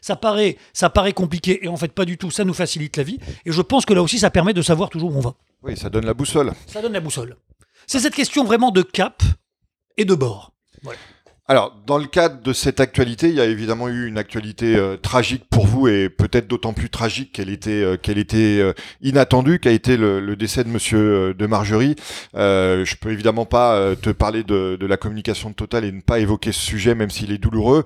ça, paraît, ça paraît compliqué et en fait pas du tout, ça nous facilite la vie. Et je pense que là aussi ça permet de savoir toujours où on va. Oui, ça donne la boussole. Ça donne la boussole. C'est cette question vraiment de cap et de bord. Voilà. Alors, dans le cadre de cette actualité, il y a évidemment eu une actualité euh, tragique pour vous et peut-être d'autant plus tragique qu'elle était euh, qu'elle était euh, inattendue, qu'a été le, décès de Monsieur de Margerie. je peux évidemment pas te parler de, de, la communication de Total et ne pas évoquer ce sujet, même s'il est douloureux.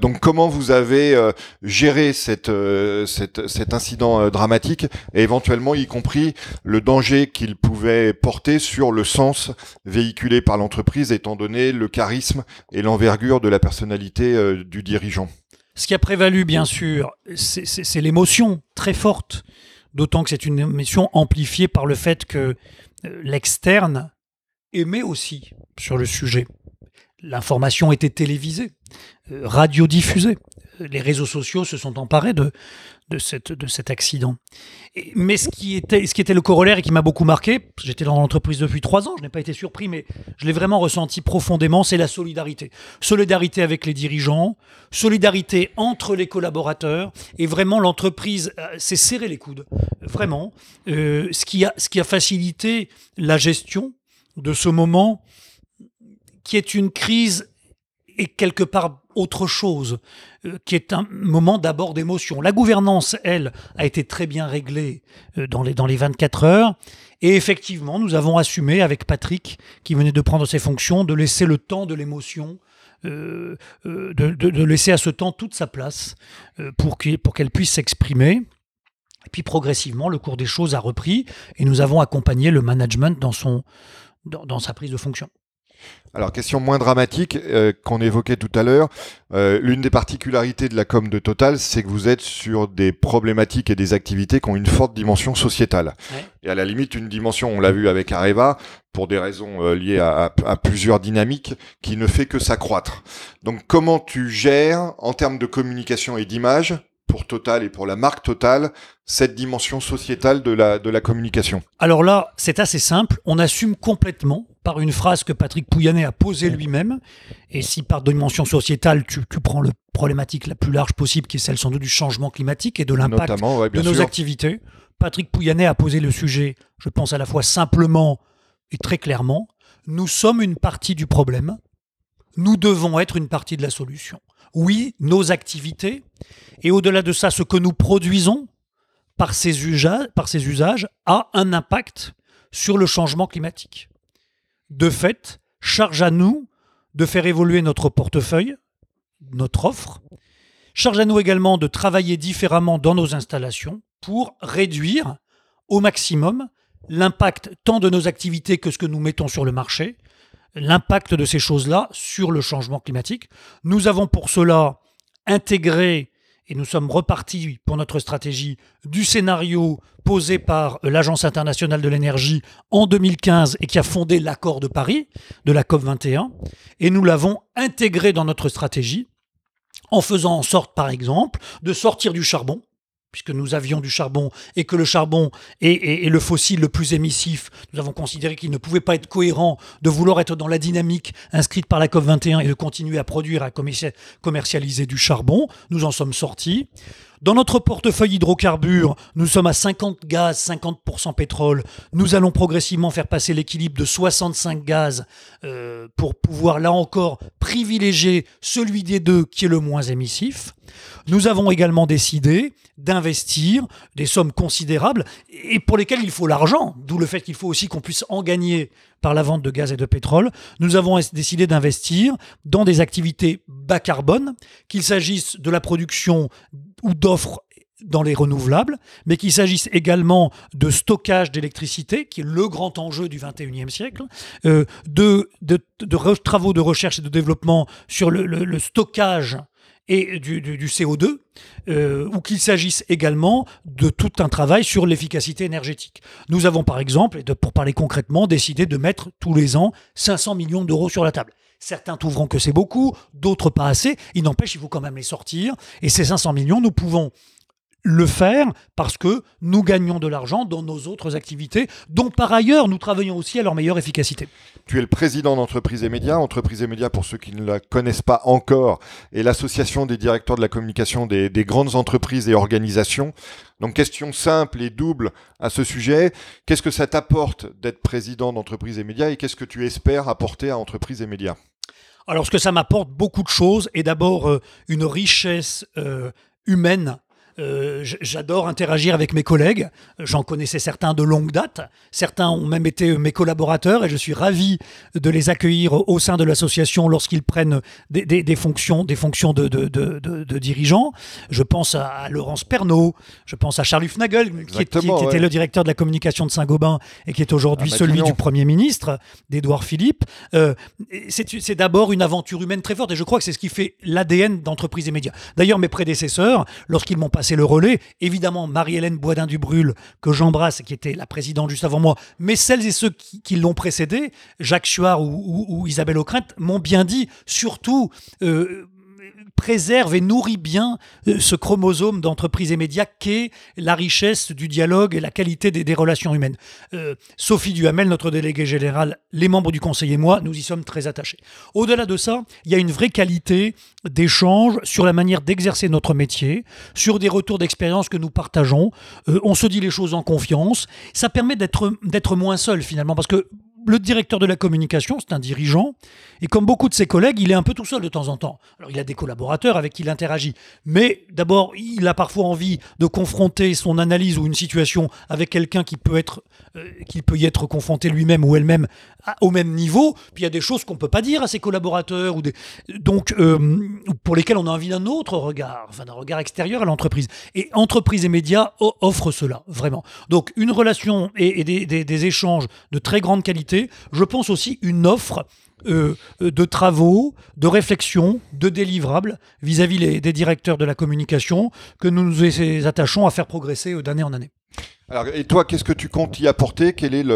donc, comment vous avez géré cette, cette, cet incident dramatique et éventuellement, y compris le danger qu'il pouvait porter sur le sens véhiculé par l'entreprise, étant donné le charisme et l'envergure de la personnalité euh, du dirigeant. Ce qui a prévalu, bien sûr, c'est l'émotion très forte, d'autant que c'est une émotion amplifiée par le fait que euh, l'externe aimait aussi sur le sujet. L'information était télévisée, euh, radiodiffusée. Les réseaux sociaux se sont emparés de, de, cette, de cet accident. mais ce qui, était, ce qui était le corollaire et qui m'a beaucoup marqué, j'étais dans l'entreprise depuis trois ans, je n'ai pas été surpris, mais je l'ai vraiment ressenti profondément, c'est la solidarité. Solidarité avec les dirigeants, solidarité entre les collaborateurs, et vraiment l'entreprise euh, s'est serré les coudes, vraiment, euh, ce, qui a, ce qui a facilité la gestion de ce moment qui est une crise et quelque part autre chose, euh, qui est un moment d'abord d'émotion. La gouvernance, elle, a été très bien réglée euh, dans les, dans les 24 heures. Et effectivement, nous avons assumé avec Patrick, qui venait de prendre ses fonctions, de laisser le temps de l'émotion, euh, de, de, laisser à ce temps toute sa place pour qu'elle puisse s'exprimer. Et puis progressivement, le cours des choses a repris et nous avons accompagné le management dans, son, dans sa prise de fonction. Alors, question moins dramatique euh, qu'on évoquait tout à l'heure. Euh, l'une des particularités de la com de Total, c'est que vous êtes sur des problématiques et des activités qui ont une forte dimension sociétale. Et à la limite, une dimension, on l'a vu avec Areva, pour des raisons euh, liées à, à, plusieurs dynamiques, qui ne fait que s'accroître. Donc, comment tu gères, en termes de communication et d'image, pour Total et pour la marque Total cette dimension sociétale de la, de la communication Alors là, c'est assez simple. On assume complètement par une phrase que Patrick Pouyanné a posée lui-même. Et si par dimension sociétale, tu, tu, prends la problématique la plus large possible, qui est celle sans doute du changement climatique et de l'impact de nos activités, Patrick Pouyanné a posé le sujet, je pense à la fois simplement et très clairement. Nous sommes une partie du problème. Nous devons être une partie de la solution. Oui, nos activités, et au-delà de ça, ce que nous produisons par ces, usages, a un impact sur le changement climatique. De fait, charge à nous de faire évoluer notre portefeuille, notre offre. Charge à nous également de travailler différemment dans nos installations pour réduire au maximum l'impact tant de nos activités que ce que nous mettons sur le marché, l'impact de ces choses-là sur le changement climatique. Nous avons pour cela intégré et nous sommes repartis pour notre stratégie du scénario posé par l'Agence internationale de l'énergie en 2015 et qui a fondé l'accord de Paris de la COP 21 et nous l'avons intégré dans notre stratégie en faisant en sorte par exemple de sortir du charbon puisque nous avions du charbon et que le charbon est, le fossile le plus émissif, nous avons considéré qu'il ne pouvait pas être cohérent de vouloir être dans la dynamique inscrite par la COP21 et de continuer à produire, à commercialiser du charbon. Nous en sommes sortis. Dans notre portefeuille hydrocarbures, nous sommes à 50 gaz, 50% pétrole. Nous allons progressivement faire passer l'équilibre de 65 gaz euh, pour pouvoir, là encore, privilégier celui des deux qui est le moins émissif. Nous avons également décidé d'investir des sommes considérables et pour lesquelles il faut l'argent, d'où le fait qu'il faut aussi qu'on puisse en gagner par la vente de gaz et de pétrole. Nous avons décidé d'investir dans des activités bas carbone, qu'il s'agisse de la production ou d'offres dans les renouvelables, mais qu'il s'agisse également de stockage d'électricité, qui est le grand enjeu du 21e siècle, euh, de, travaux de recherche et de développement sur le, stockage du, CO2, euh, ou qu'il s'agisse également de tout un travail sur l'efficacité énergétique. Nous avons par exemple, pour parler concrètement, décidé de mettre tous les ans 500 millions d'euros sur la table. Certains trouveront que c'est beaucoup, d'autres pas assez. Il n'empêche, il faut quand même les sortir. Et ces 500 millions, nous pouvons le faire parce que nous gagnons de l'argent dans nos autres activités, dont par ailleurs nous travaillons aussi à leur meilleure efficacité. Tu es le président d'Entreprise et Médias. Entreprise et Médias, pour ceux qui ne la connaissent pas encore, est l'association des directeurs de la communication des, des, grandes entreprises et organisations. Donc question simple et double à ce sujet. Qu'est-ce que ça t'apporte d'être président d'Entreprise et Médias et qu'est-ce que tu espères apporter à Entreprise et Médias? Alors, ce que ça m'apporte beaucoup de choses, et d'abord euh, une richesse euh, humaine euh, j'adore interagir avec mes collègues. J'en connaissais certains de longue date. Certains ont même été mes collaborateurs et je suis ravi de les accueillir au sein de l'association lorsqu'ils prennent des, fonctions, des fonctions de, de, dirigeants. Je pense à Laurence Pernaud, je pense à Charles Hufnagel, qui, était le directeur de la communication de Saint-Gobain et qui est aujourd'hui ah, bah, celui du Premier ministre, d'Édouard Philippe. Euh, c'est d'abord une aventure humaine très forte et je crois que c'est ce qui fait l'ADN d'entreprise et médias. D'ailleurs, mes prédécesseurs, lorsqu'ils m'ont passé c'est le relais. Évidemment, Marie-Hélène Boisdin-Dubrul, que j'embrasse, qui était la présidente juste avant moi, mais celles et ceux qui, l'ont précédé, Jacques Chouard ou, Isabelle Ockrent, m'ont bien dit, surtout, euh, préserve et nourrit bien euh, ce chromosome d'entreprise et médias qu'est la richesse du dialogue et la qualité des, relations humaines. Euh, Sophie Duhamel, notre déléguée générale, les membres du conseil et moi, nous y sommes très attachés. Au-delà de ça, il y a une vraie qualité d'échange sur la manière d'exercer notre métier, sur des retours d'expérience que nous partageons. Euh, on se dit les choses en confiance. Ça permet d'être moins seul finalement, parce que le directeur de la communication, c'est un dirigeant, et comme beaucoup de ses collègues, il est un peu tout seul de temps en temps. Alors il a des collaborateurs avec qui il interagit, mais d'abord, il a parfois envie de confronter son analyse ou une situation avec quelqu'un qui peut être, euh, qui peut y être confronté lui-même ou elle-même au même niveau. Puis il y a des choses qu'on peut pas dire à ses collaborateurs ou des, donc euh, pour lesquelles on a envie d'un autre regard, enfin d'un regard extérieur à l'entreprise. Et entreprise et médias offrent cela vraiment. Donc une relation et, des échanges de très grande qualité je pense aussi une offre euh, de travaux, de réflexion, de délivrables vis-à-vis des directeurs de la communication que nous nous attachons à faire progresser d'année en année. Alors, et toi, qu'est-ce que tu comptes y apporter? Quelle est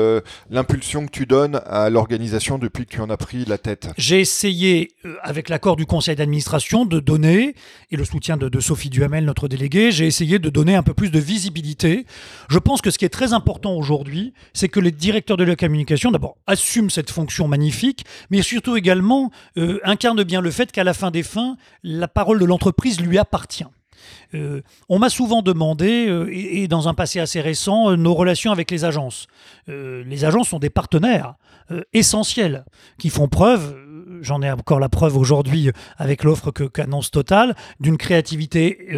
l'impulsion que tu donnes à l'organisation depuis que tu en as pris la tête? J'ai essayé, euh, avec l'accord du conseil d'administration, de donner, et le soutien de, Sophie Duhamel, notre déléguée, j'ai essayé de donner un peu plus de visibilité. Je pense que ce qui est très important aujourd'hui, c'est que les directeurs de la communication, d'abord, assument cette fonction magnifique, mais surtout également euh, incarnent bien le fait qu'à la fin des fins, la parole de l'entreprise lui appartient. Euh, on m'a souvent demandé, euh, et, dans un passé assez récent, euh, nos relations avec les agences. les agences sont des partenaires essentiels qui font preuve j'en ai encore la preuve aujourd'hui avec l'offre qu'annonce Total, d'une créativité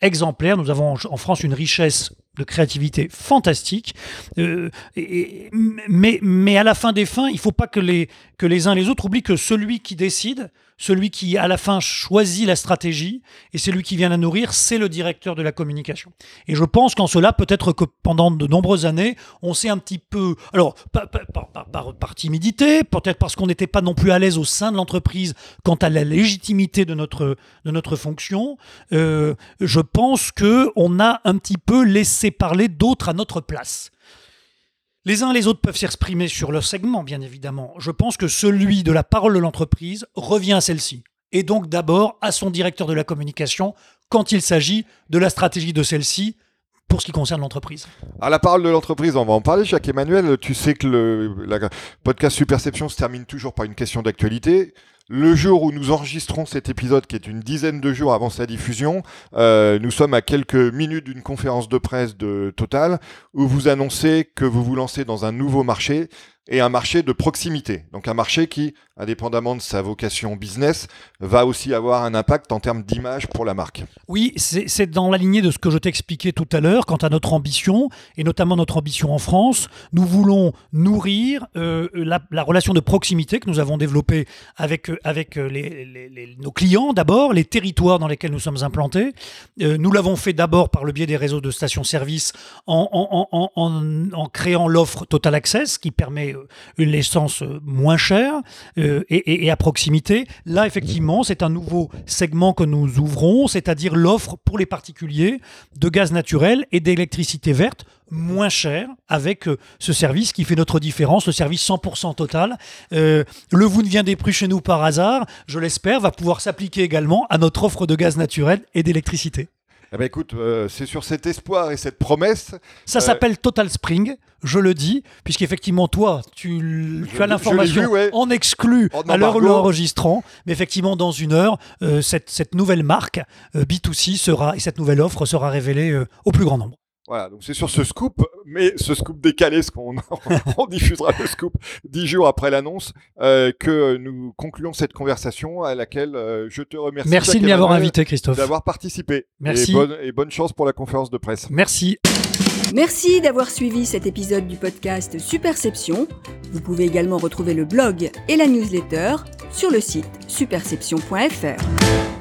exemplaire. Nous avons en France une richesse de créativité fantastique. Euh, mais, mais à la fin des fins, il faut pas que les, que les uns les autres oublient que celui qui décide, celui qui à la fin choisit la stratégie et c'est lui qui vient la nourrir, c'est le directeur de la communication. Et je pense qu'en cela, peut-être que pendant de nombreuses années, on s'est un petit peu, alors par, par, par, timidité, peut-être parce qu'on n'était pas non plus à l'aise au sein de l'entreprise quant à la légitimité de notre, de notre fonction, euh, je pense que on a un petit peu laissé parler d'autres à notre place. Les uns et les autres peuvent s'exprimer sur leur segment, bien évidemment. Je pense que celui de la parole de l'entreprise revient à celle-ci. Et donc d'abord à son directeur de la communication quand il s'agit de la stratégie de celle-ci pour ce qui concerne l'entreprise. À la parole de l'entreprise, on va en parler, Jacques Emmanuel. Tu sais que le podcast Superception se termine toujours par une question d'actualité le jour où nous enregistrons cet épisode, qui est une dizaine de jours avant sa diffusion, euh, nous sommes à quelques minutes d'une conférence de presse de Total, où vous annoncez que vous vous lancez dans un nouveau marché, et un marché de proximité. Donc un marché qui, indépendamment de sa vocation business, va aussi avoir un impact en termes d'image pour la marque. Oui, c'est dans la lignée de ce que je t'expliquais tout à l'heure quant à notre ambition, et notamment notre ambition en France. Nous voulons nourrir euh, la, relation de proximité que nous avons développée avec, avec les, nos clients d'abord, les territoires dans lesquels nous sommes implantés. Euh, nous l'avons fait d'abord par le biais des réseaux de stations-service en, en créant l'offre Total Access qui permet une licence moins chère euh, et, à proximité. Là, effectivement, c'est un nouveau segment que nous ouvrons, c'est-à-dire l'offre pour les particuliers de gaz naturel et d'électricité verte moins cher avec euh, ce service qui fait notre différence, le service 100% total. Euh, le vous ne viendez plus chez nous par hasard, je l'espère, va pouvoir s'appliquer également à notre offre de gaz naturel et d'électricité. Eh ben écoute, euh, c'est sur cet espoir et cette promesse. Ça euh, s'appelle Total Spring, je le dis, puisqu'effectivement, toi, tu, as l'information en exclu à l'heure où nous enregistrons. Mais effectivement, dans une heure, euh, cette, cette, nouvelle marque B2C sera, et cette nouvelle offre sera révélée au plus grand nombre. Voilà, donc c'est sur ce scoop, mais ce scoop décalé, ce qu'on on diffusera le scoop dix jours après l'annonce, euh, que nous concluons cette conversation à laquelle euh, je te remercie. Merci de m'y avoir invité, Christophe. D'avoir participé. Merci. Et bonne, et bonne chance pour la conférence de presse. Merci. Merci d'avoir suivi cet épisode du podcast Superception. Vous pouvez également retrouver le blog et la newsletter sur le site superception.fr.